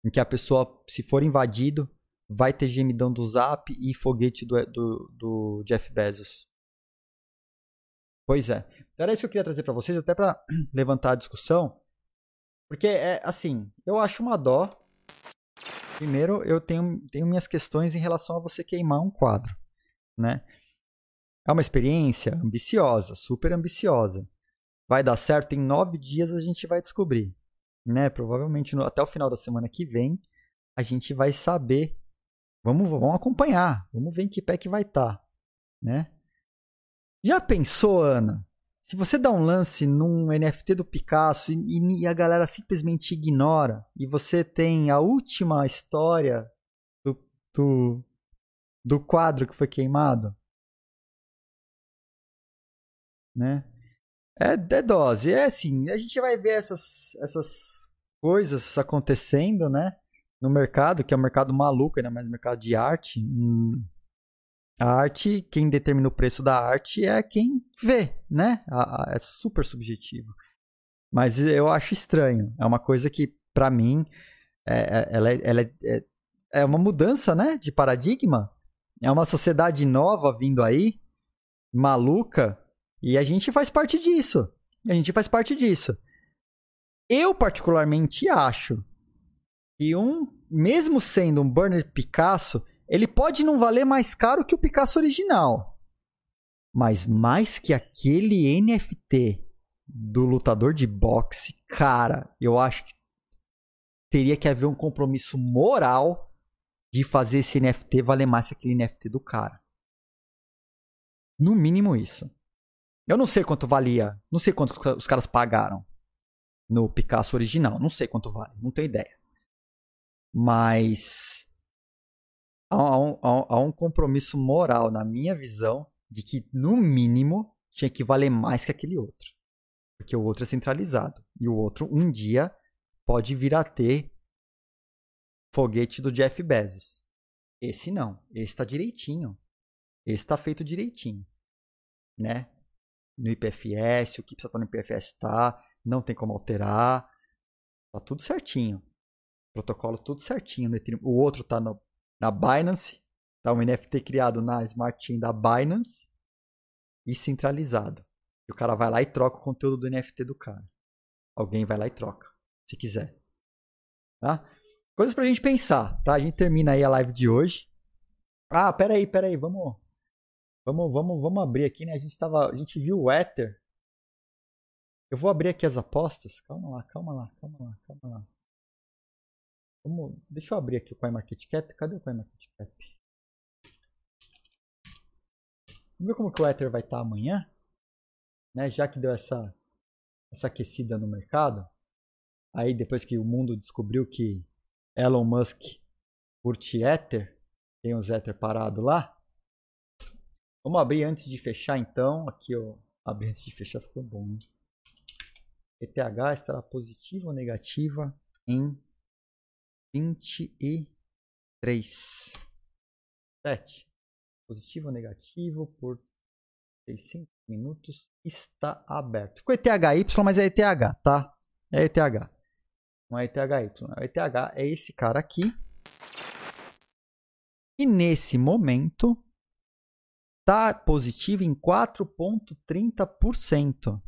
Em que a pessoa, se for invadido, vai ter gemidão do Zap e foguete do, do, do Jeff Bezos. Pois é. Então era isso que eu queria trazer para vocês, até para levantar a discussão. Porque, é assim, eu acho uma dó. Primeiro, eu tenho, tenho minhas questões em relação a você queimar um quadro, né? É uma experiência ambiciosa, super ambiciosa. Vai dar certo em nove dias, a gente vai descobrir. Né? Provavelmente no, até o final da semana que vem, a gente vai saber. Vamos, vamos acompanhar, vamos ver em que pé que vai estar. Tá, né? Já pensou, Ana? Se você dá um lance num NFT do Picasso e, e, a galera simplesmente ignora, e você tem a última história do, do, do quadro que foi queimado, né? É, é dose, é assim, a gente vai ver essas, essas coisas acontecendo, né? No mercado, que é um mercado maluco, ainda mais mercado de arte. Hum, a arte, quem determina o preço da arte é quem vê, né? A, a, é super subjetivo. Mas eu acho estranho. É uma coisa que, para mim, é, é, ela, é, ela é, é uma mudança, né? De paradigma. É uma sociedade nova vindo aí, maluca, e a gente faz parte disso. A gente faz parte disso. Eu, particularmente, acho que um, mesmo sendo um Burner Picasso, ele pode não valer mais caro que o Picasso original. Mas mais que aquele NFT do lutador de boxe, cara, eu acho que teria que haver um compromisso moral de fazer esse NFT valer mais que aquele NFT do cara. No mínimo isso. Eu não sei quanto valia. Não sei quanto os caras pagaram no Picasso original. Não sei quanto vale. Não tenho ideia. Mas há um, há um compromisso moral, na minha visão, de que, no mínimo, tinha que valer mais que aquele outro. Porque o outro é centralizado. E o outro, um dia, pode vir a ter foguete do Jeff Bezos. Esse não. Esse está direitinho. Esse está feito direitinho. Né? no IPFS, o que precisa estar no IPFS está, não tem como alterar, tá tudo certinho. Protocolo tudo certinho. O outro tá no, na Binance, tá um NFT criado na Smart Chain da Binance e centralizado. E o cara vai lá e troca o conteúdo do NFT do cara. Alguém vai lá e troca, se quiser. Tá? Coisas pra gente pensar, tá? A gente termina aí a live de hoje. Ah, peraí, peraí, vamos Vamos, vamos, vamos abrir aqui, né? A gente tava, a gente viu o Ether. Eu vou abrir aqui as apostas. Calma lá, calma lá, calma lá, calma lá. Vamos, deixa eu abrir aqui o CoinMarketCap. Cadê o CoinMarketCap? Vamos ver como que o Ether vai estar tá amanhã, né? Já que deu essa essa aquecida no mercado. Aí depois que o mundo descobriu que Elon Musk curte Ether, tem os Ether parado lá. Vamos abrir antes de fechar então. Aqui, ó. Abrir antes de fechar ficou bom. Né? ETH estará positiva ou negativa em 23. 7. Positivo ou negativo por 600 minutos. Está aberto. Ficou ETHY, mas é ETH, tá? É ETH. Não é ETHY. É ETH é esse cara aqui. E nesse momento está positivo em 4,30%.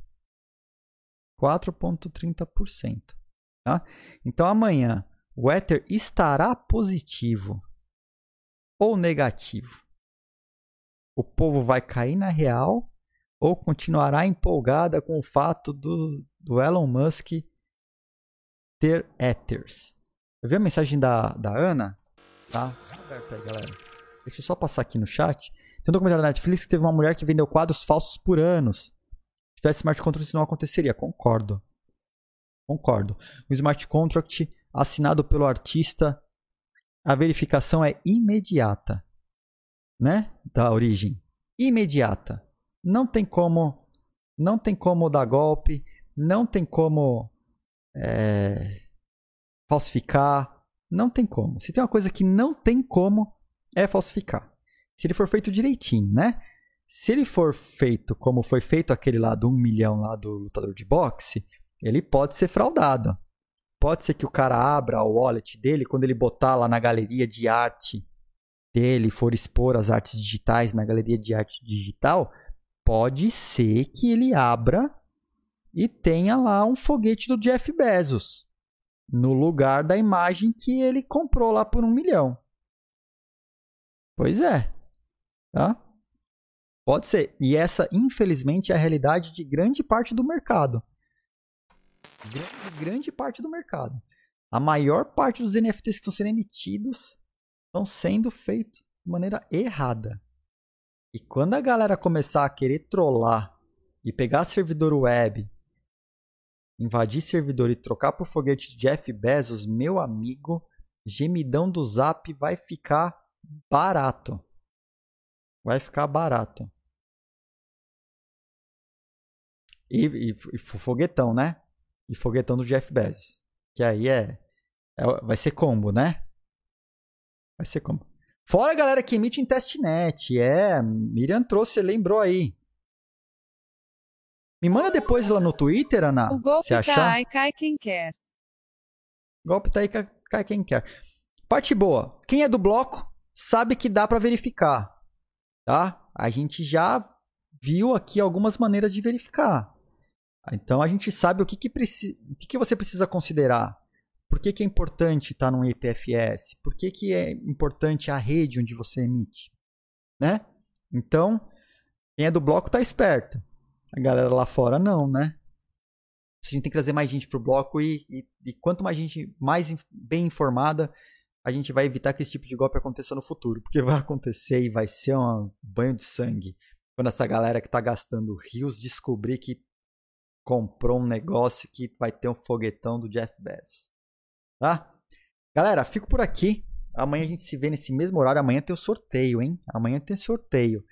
4,30%. Tá? Então amanhã o Ether estará positivo ou negativo. O povo vai cair na real ou continuará empolgada com o fato do, do Elon Musk ter Ethers. Eu vi a mensagem da, da Ana. Tá? Aí, galera. Deixa eu só passar aqui no chat. Tem um documentário da Netflix que teve uma mulher que vendeu quadros falsos por anos. Se tivesse smart contract, isso não aconteceria. Concordo. Concordo. O smart contract assinado pelo artista, a verificação é imediata. Né? Da origem. Imediata. Não tem como. Não tem como dar golpe. Não tem como é, falsificar. Não tem como. Se tem uma coisa que não tem como, é falsificar se ele for feito direitinho, né? Se ele for feito como foi feito aquele lá do 1 milhão lá do lutador de boxe, ele pode ser fraudado. Pode ser que o cara abra o wallet dele quando ele botar lá na galeria de arte dele, for expor as artes digitais na galeria de arte digital, pode ser que ele abra e tenha lá um foguete do Jeff Bezos no lugar da imagem que ele comprou lá por um milhão. Pois é. Tá? Pode ser. E essa, infelizmente, é a realidade de grande parte do mercado. Grande, grande parte do mercado. A maior parte dos NFTs que estão sendo emitidos estão sendo feitos de maneira errada. E quando a galera começar a querer trollar e pegar servidor web, invadir servidor e trocar por foguete de Jeff Bezos, meu amigo, gemidão do Zap vai ficar barato. Vai ficar barato. E, e, e, foguetão, né? E foguetão do Jeff Bezos. Que aí é, é, Vai ser combo, né? Vai ser combo. Fora a galera que emite em testnet. É, Miriam trouxe, lembrou aí. Me manda depois lá no Twitter, Ana. O golpe se achar. tá aí, cai quem quer. Golpe tá aí, cai quem quer. Parte boa. Quem é do bloco sabe que dá para verificar, tá? A gente já viu aqui algumas maneiras de verificar. Então a gente sabe o que, que, preci... o que, que você precisa considerar. Por que, que é importante estar num IPFS? Por que, que é importante a rede onde você emite? Né? Então, quem é do bloco tá esperto. A galera lá fora não, né? A gente tem que trazer mais gente pro bloco e, e, e quanto mais gente mais bem informada, a gente vai evitar que esse tipo de golpe aconteça no futuro. Porque vai acontecer e vai ser um banho de sangue. Quando essa galera que tá gastando rios descobrir que comprou um negócio que vai ter um foguetão do Jeff Bezos. Tá? Galera, fico por aqui. Amanhã a gente se vê nesse mesmo horário. Amanhã tem o sorteio, hein? Amanhã tem sorteio.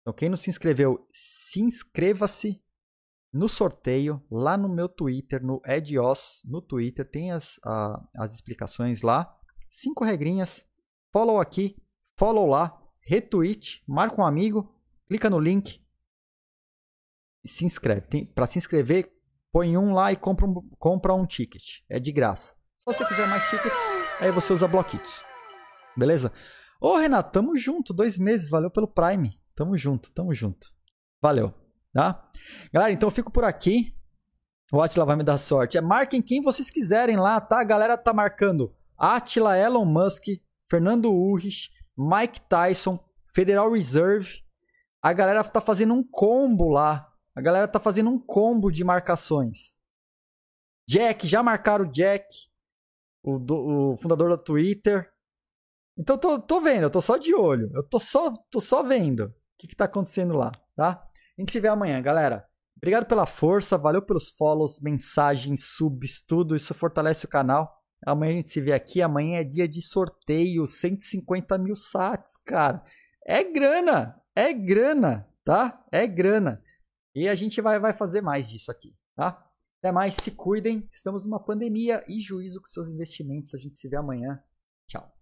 Então, quem não se inscreveu, se inscreva-se no sorteio lá no meu Twitter, no Edios, no Twitter. Tem as, a, as explicações lá. Cinco regrinhas. Follow aqui, follow lá, retweet, marca um amigo, clica no link se inscreve. Para se inscrever, põe um lá e compra um, compra um ticket. É de graça. Se você quiser mais tickets, aí você usa bloquitos. Beleza? Ô, Renato, tamo junto. Dois meses. Valeu pelo Prime. Tamo junto, tamo junto. Valeu. Tá? Galera, então eu fico por aqui. O Atila vai me dar sorte. É, marquem quem vocês quiserem lá, tá? A galera tá marcando Atila, Elon Musk, Fernando Urrich, Mike Tyson, Federal Reserve. A galera tá fazendo um combo lá a galera tá fazendo um combo de marcações. Jack, já marcaram o Jack, o, do, o fundador da Twitter. Então tô, tô vendo, eu tô só de olho. Eu tô só, tô só vendo o que, que tá acontecendo lá, tá? A gente se vê amanhã, galera. Obrigado pela força, valeu pelos follows, mensagens, subs, tudo. Isso fortalece o canal. Amanhã a gente se vê aqui. Amanhã é dia de sorteio, 150 mil sats, cara. É grana, é grana, tá? É grana. E a gente vai, vai fazer mais disso aqui, tá? Até mais, se cuidem. Estamos numa pandemia e juízo com seus investimentos. A gente se vê amanhã. Tchau.